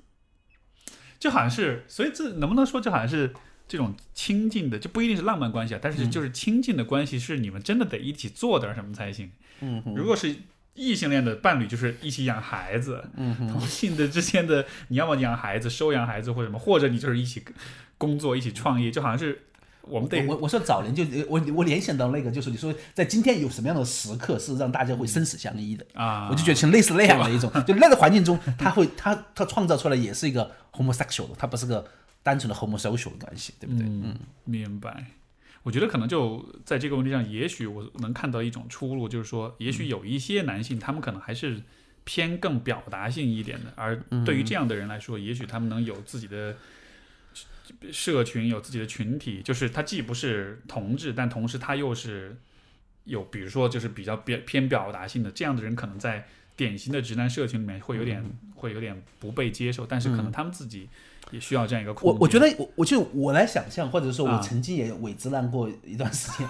就好像是，所以这能不能说就好像是这种亲近的，就不一定是浪漫关系啊，但是就是亲近的关系是你们真的得一起做点什么才行。嗯如果是异性恋的伴侣，就是一起养孩子；嗯同性的之间的，你要么养孩子、收养孩子或者什么，或者你就是一起工作、一起创业，就好像是我们得我我说早年就我我联想到那个，就是你说在今天有什么样的时刻是让大家会生死相依的？啊，我就觉得像类似那样的一种，就那个环境中，他会他他创造出来也是一个 homosexual 的，他不是个单纯的 homosexual 的关系，对不对？嗯，明白。我觉得可能就在这个问题上，也许我能看到一种出路，就是说，也许有一些男性，他们可能还是偏更表达性一点的，而对于这样的人来说，也许他们能有自己的社群，有自己的群体，就是他既不是同志，但同时他又是有，比如说就是比较偏偏表达性的这样的人，可能在典型的直男社群里面会有点、会有点不被接受，但是可能他们自己也需要这样一个空间。我我觉得我我就我来想象，或者说我啊曾经也伪直男过一段时间，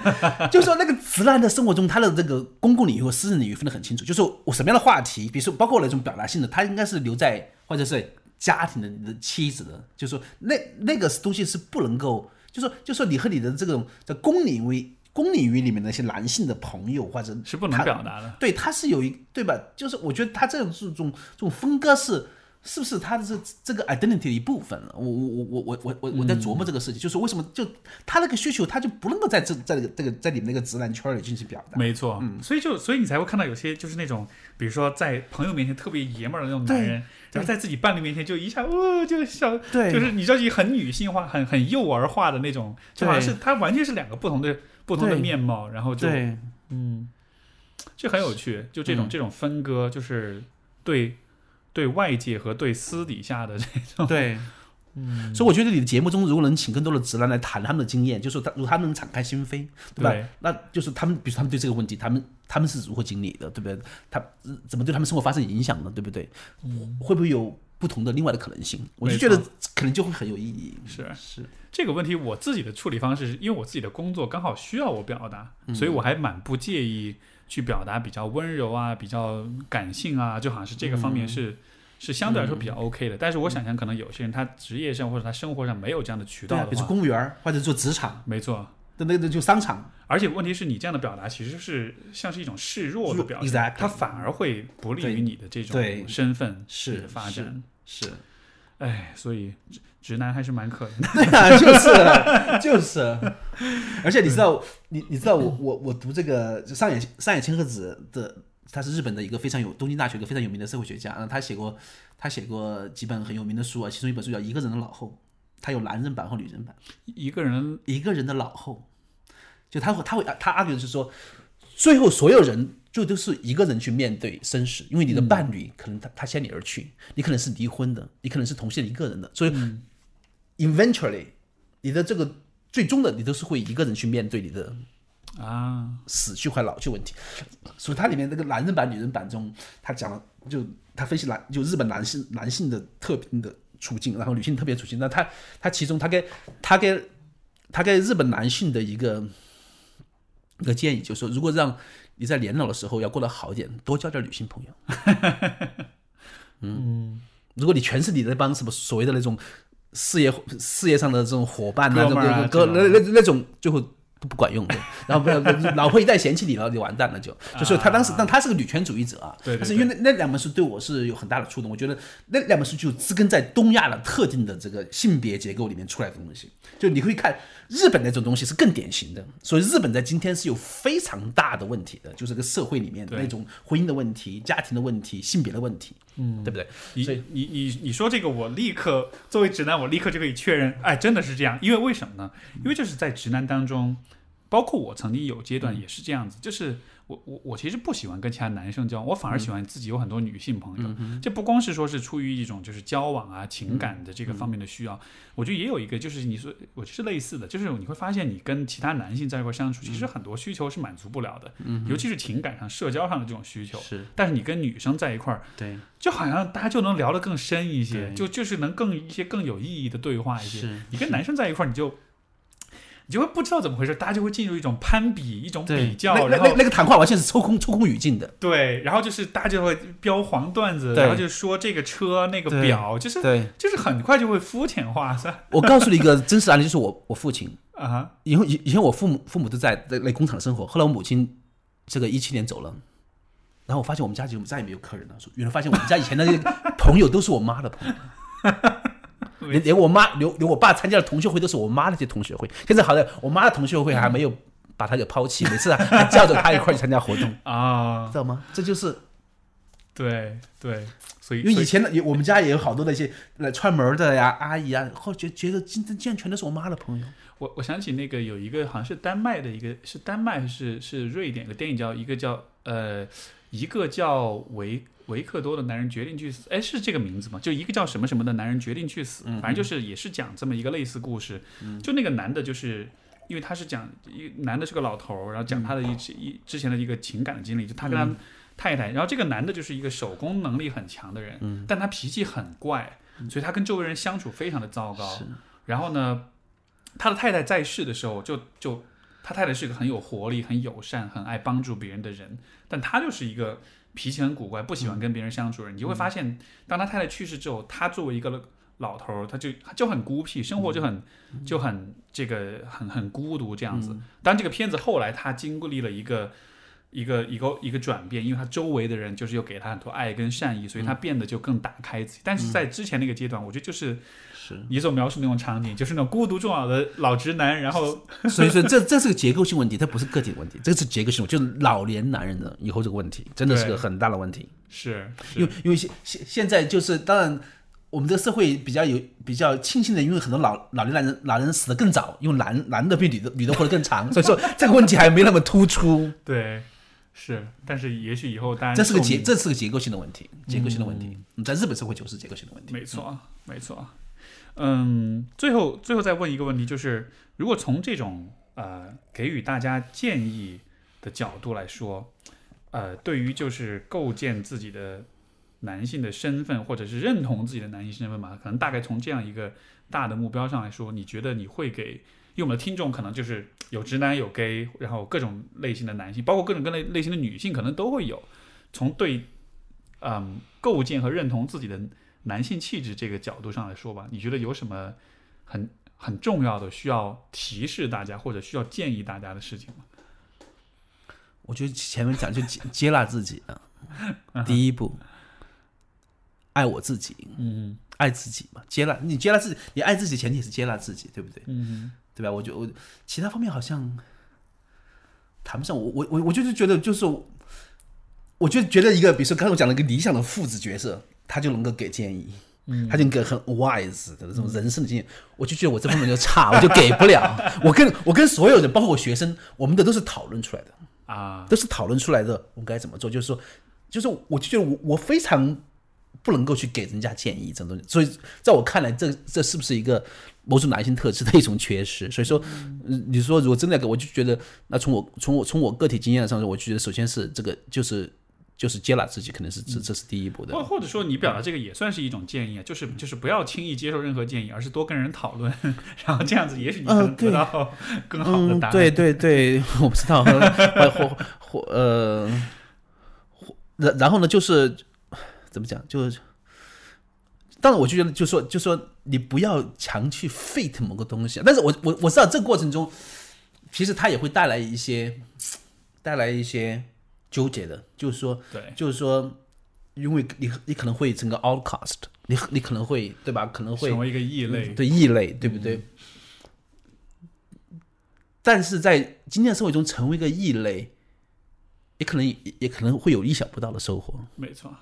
就是说那个直男的生活中，他的这个公共领域和私人领域分得很清楚，就是我什么样的话题，比如说包括那种表达性的，他应该是留在或者是家庭的你的妻子的，就是说那那个东西是不能够，就说就说你和你的这种在公领域公领域里面那些男性的朋友或者是不能表达的。对，他是有一对吧？就是我觉得他这种这种这种分割是是不是他的这这个 identity 的一部分了？我我我我我我我在琢磨这个事情就是为什么就他那个需求他就不能够在这在这个在你们那个直男圈里进行表达。没错。嗯。所以就所以你才会看到有些就是那种比如说在朋友面前特别爷们儿的那种男人然后在自己伴侣面前就一下哦就像就是你知道自己很女性化很很幼儿化的那种就好像是他完全是两个不同的不同的面貌然后就嗯就很有趣就这种这种分割就是对对外界和对私底下的这种对，嗯，所以我觉得你的节目中如果能请更多的直男来谈他们的经验，就是他如果他们能敞开心扉，对吧？那就是他们，比如他们对这个问题，他们他们是如何经历的，对不对？他怎么对他们生活发生影响呢？对不对？会不会有不同的另外的可能性？我就觉得可能就会很有意义。是是，这个问题我自己的处理方式是因为我自己的工作刚好需要我表达，所以我还蛮不介意。去表达比较温柔啊，比较感性啊，就好像是这个方面是是相对来说比较 OK 的。但是我想象，可能有些人他职业上或者他生活上没有这样的渠道，比如公务员或者做职场，没错，那那那就商场。而且问题是你这样的表达其实是像是一种示弱的表现，它反而会不利于你的这种身份是发展是。哎，所以直男还是蛮可怜的。对啊，就是就是，而且你知道，你你知道我我我读这个上野上野千鹤子的，他是日本的一个非常有东京大学一个非常有名的社会学家，他写过他写过几本很有名的书啊，其中一本书叫《一个人的老后》，他有男人版和女人版。一个人一个人的老后，就他会他会他 argue 的是说，最后所有人。就都是一个人去面对生死，因为你的伴侣可能他他先你而去，你可能是离婚的，你可能是同性一个人的，所以 eventually 你的这个最终的你都是会一个人去面对你的啊死去或老去问题。所以它里面那个男人版、女人版中，他讲了，就他分析男就日本男性男性的特别的处境，然后女性特别处境。那他他其中他给他给他给日本男性的一个一个建议，就是说如果让你在年老的时候要过得好一点，多交点女性朋友。嗯，如果你全是你那帮什么所谓的那种事业事业上的这种伙伴那种哥那那那种，最后。都不管用的，然后不要老婆一旦嫌弃你了，就完蛋了，就就是他当时，但他是个女权主义者啊，但是因为那那两本书对我是有很大的触动，我觉得那两本书就植根在东亚的特定的这个性别结构里面出来的东西，就你可以看日本那种东西是更典型的，所以日本在今天是有非常大的问题的，就是个社会里面那种婚姻的问题、家庭的问题、性别的问题，嗯，对不对？你你你你说这个，我立刻作为直男，我立刻就可以确认，哎，真的是这样，因为为什么呢？因为就是在直男当中。包括我曾经有阶段也是这样子，就是我我我其实不喜欢跟其他男生交往，我反而喜欢自己有很多女性朋友。这不光是说是出于一种就是交往啊情感的这个方面的需要，我觉得也有一个就是你说我是类似的，就是你会发现你跟其他男性在一块相处，其实很多需求是满足不了的，尤其是情感上、社交上的这种需求。是，但是你跟女生在一块儿，对，就好像大家就能聊得更深一些，就就是能更一些更有意义的对话一些。你跟男生在一块儿，你就。你就会不知道怎么回事，大家就会进入一种攀比、一种比较，然后那个谈话完全是抽空、抽空语境的。对，然后就是大家就会标黄段子，然后就说这个车、那个表，就是对，就是很快就会肤浅化。我告诉你一个真实案例，就是我我父亲啊，以后以以前我父母父母都在在那工厂生活，后来我母亲这个一七年走了，然后我发现我们家就再也没有客人了，说原来发现我们家以前那些朋友都是我妈的朋友。连连我妈，连连我爸参加的同学会都是我妈那些同学会。现在好在我妈的同学会还没有把他给抛弃，每次还叫着他一块去参加活动啊，知道吗？这就是对对，所以因为以前的我们家也有好多那些来串门的呀，阿姨啊，后觉觉得今天竟然全都是我妈的朋友。我我想起那个有一个好像是丹麦的一个，是丹麦是是瑞典的电影叫一个叫呃一个叫维。维克多的男人决定去死，哎，是这个名字吗？就一个叫什么什么的男人决定去死，反正就是也是讲这么一个类似故事。就那个男的，就是因为他是讲一男的是个老头，然后讲他的一一之前的一个情感的经历，就他跟他太太，然后这个男的就是一个手工能力很强的人，但他脾气很怪，所以他跟周围人相处非常的糟糕。然后呢，他的太太在世的时候，就就他太太是一个很有活力、很友善、很爱帮助别人的人，但他就是一个。脾气很古怪，不喜欢跟别人相处的人，你就会发现，当他太太去世之后，他作为一个老头儿，他就就很孤僻，生活就很就很这个很很孤独这样子。当这个片子后来他经历了一个一个一个一个转变，因为他周围的人就是又给他很多爱跟善意，所以他变得就更打开自己。但是在之前那个阶段，我觉得就是是，你所描述那种场景，就是那种孤独终老的老直男，然后 所以说这这是个结构性问题，它不是个体问题，这是结构性，就是老年男人的以后这个问题，真的是个很大的问题。是因为因为现现现在就是当然。我们这个社会比较有比较庆幸的，因为很多老老年男人老人死的更早，因为男男的比女的女的活得更长，所以说这个问题还没那么突出。对是，但是也许以后大家这是个结，这是个结构性的问题，结构性的问题。嗯，在日本社会就是结构性的问题。没错，没错。嗯，最后最后再问一个问题，就是如果从这种呃给予大家建议的角度来说，呃，对于就是构建自己的男性的身份，或者是认同自己的男性身份嘛，可能大概从这样一个大的目标上来说，你觉得你会给，因为我们的听众可能就是有直男有 gay，然后各种类型的男性，包括各种各类类型的女性，可能都会有。从对嗯构建和认同自己的男性气质这个角度上来说吧，你觉得有什么很很重要的需要提示大家或者需要建议大家的事情吗？我觉得前面讲就接 接纳自己啊，第一步，爱我自己，嗯爱自己嘛，接纳你接纳自己，你爱自己前提是接纳自己，对不对？嗯对吧？我觉得我其他方面好像谈不上，我我我我就是觉得就是，我就觉得一个，比如说刚才我讲了一个理想的父子角色，他就能够给建议。嗯他就给很 wise 的这种人生的经验，我就觉得我这方面就差，我就给不了。我跟我跟所有人，包括我学生，我们的都是讨论出来的。啊，都是讨论出来的，我们该怎么做？就是说，就是我就觉得我我非常不能够去给人家建议这种东西，所以在我看来，这这是不是一个某种男性特质的一种缺失？所以说，嗯你说如果真的要给，我就觉得，那从我从我从我个体经验上说，我就觉得首先是这个就是就是接纳自己，可能是这这是第一步的或。或者说你表达这个也算是一种建议啊，就是就是不要轻易接受任何建议，而是多跟人讨论，然后这样子也许你可能得到更好的嗯答，案。对对对，我不知道，或或或呃，或然然后呢，就是怎么讲，就是，当然我就觉得，就说就说你不要强去 fit 某个东西，但是我我我知道这个过程中，其实它也会带来一些带来一些纠结的，就是说对就是说，因为你你可能会整个 outcast，你你可能会对吧？可能会成为一个异类。对异类，对不对？但是在今天的社会中，成为一个异类，也可能也也可能会有意想不到的收获，没错，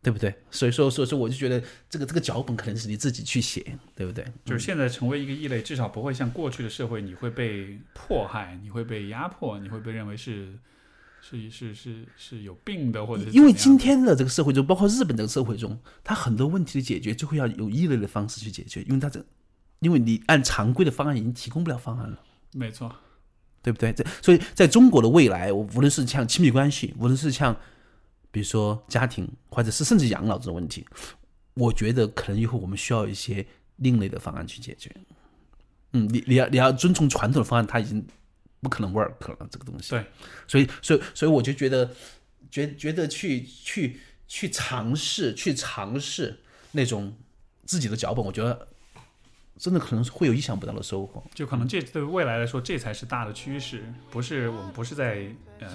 对不对？所以说，所以说，我就觉得这个这个脚本可能是你自己去写，对不对？就是现在成为一个异类，至少不会像过去的社会，你会被迫害，你会被压迫，你会被认为是是是是是有病的，或者是因为今天的这个社会中，包括日本这个社会中，它很多问题的解决就会要有异类的方式去解决，因为它这，因为你按常规的方案已经提供不了方案了。没错，对不对？这所以在中国的未来，我无论是像亲密关系，无论是像比如说家庭，或者是甚至养老这种问题，我觉得可能以后我们需要一些另类的方案去解决。嗯，你你要你要遵从传统的方案，它已经不可能 work 了，这个东西。对，所以所以所以我就觉得觉觉得去去去尝试去尝试那种自己的脚本，我觉得真的可能会有意想不到的收获。就可能这对未来来说，这才是大的趋势，不是我们不是在呃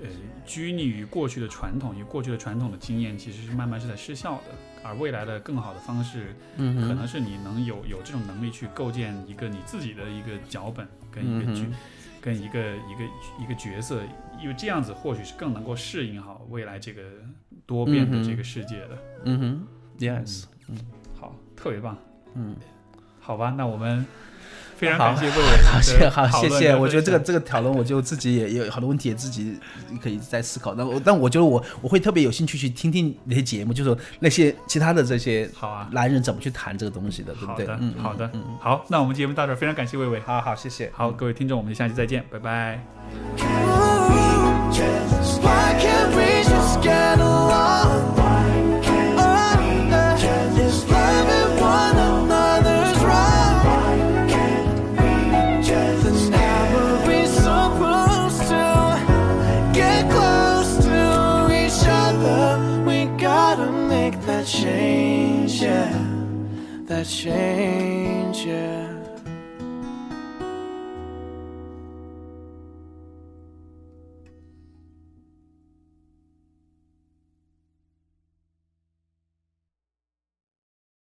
呃拘泥于过去的传统，因为过去的传统的经验其实是慢慢是在失效的，而未来的更好的方式，嗯可能是你能有有这种能力去构建一个你自己的一个脚本跟一个剧。嗯跟一个一个一个角色，因为这样子或许是更能够适应好未来这个多变的这个世界的。嗯哼，yes 嗯。好，特别棒。嗯，好吧，那我们非常感谢魏伟好，谢好，谢谢。我觉得这个这个讨论，我就自己也也有好多问题，也自己可以在思考。那我但我觉得我我会特别有兴趣去听听那些节目，就是那些其他的这些好啊。男人怎么去谈这个东西的，对不对？好的，嗯，好的嗯，嗯好，那我们节目到这儿，非常感谢魏伟。好好，谢谢。好，各位听众，我们下期再见，拜拜。shame.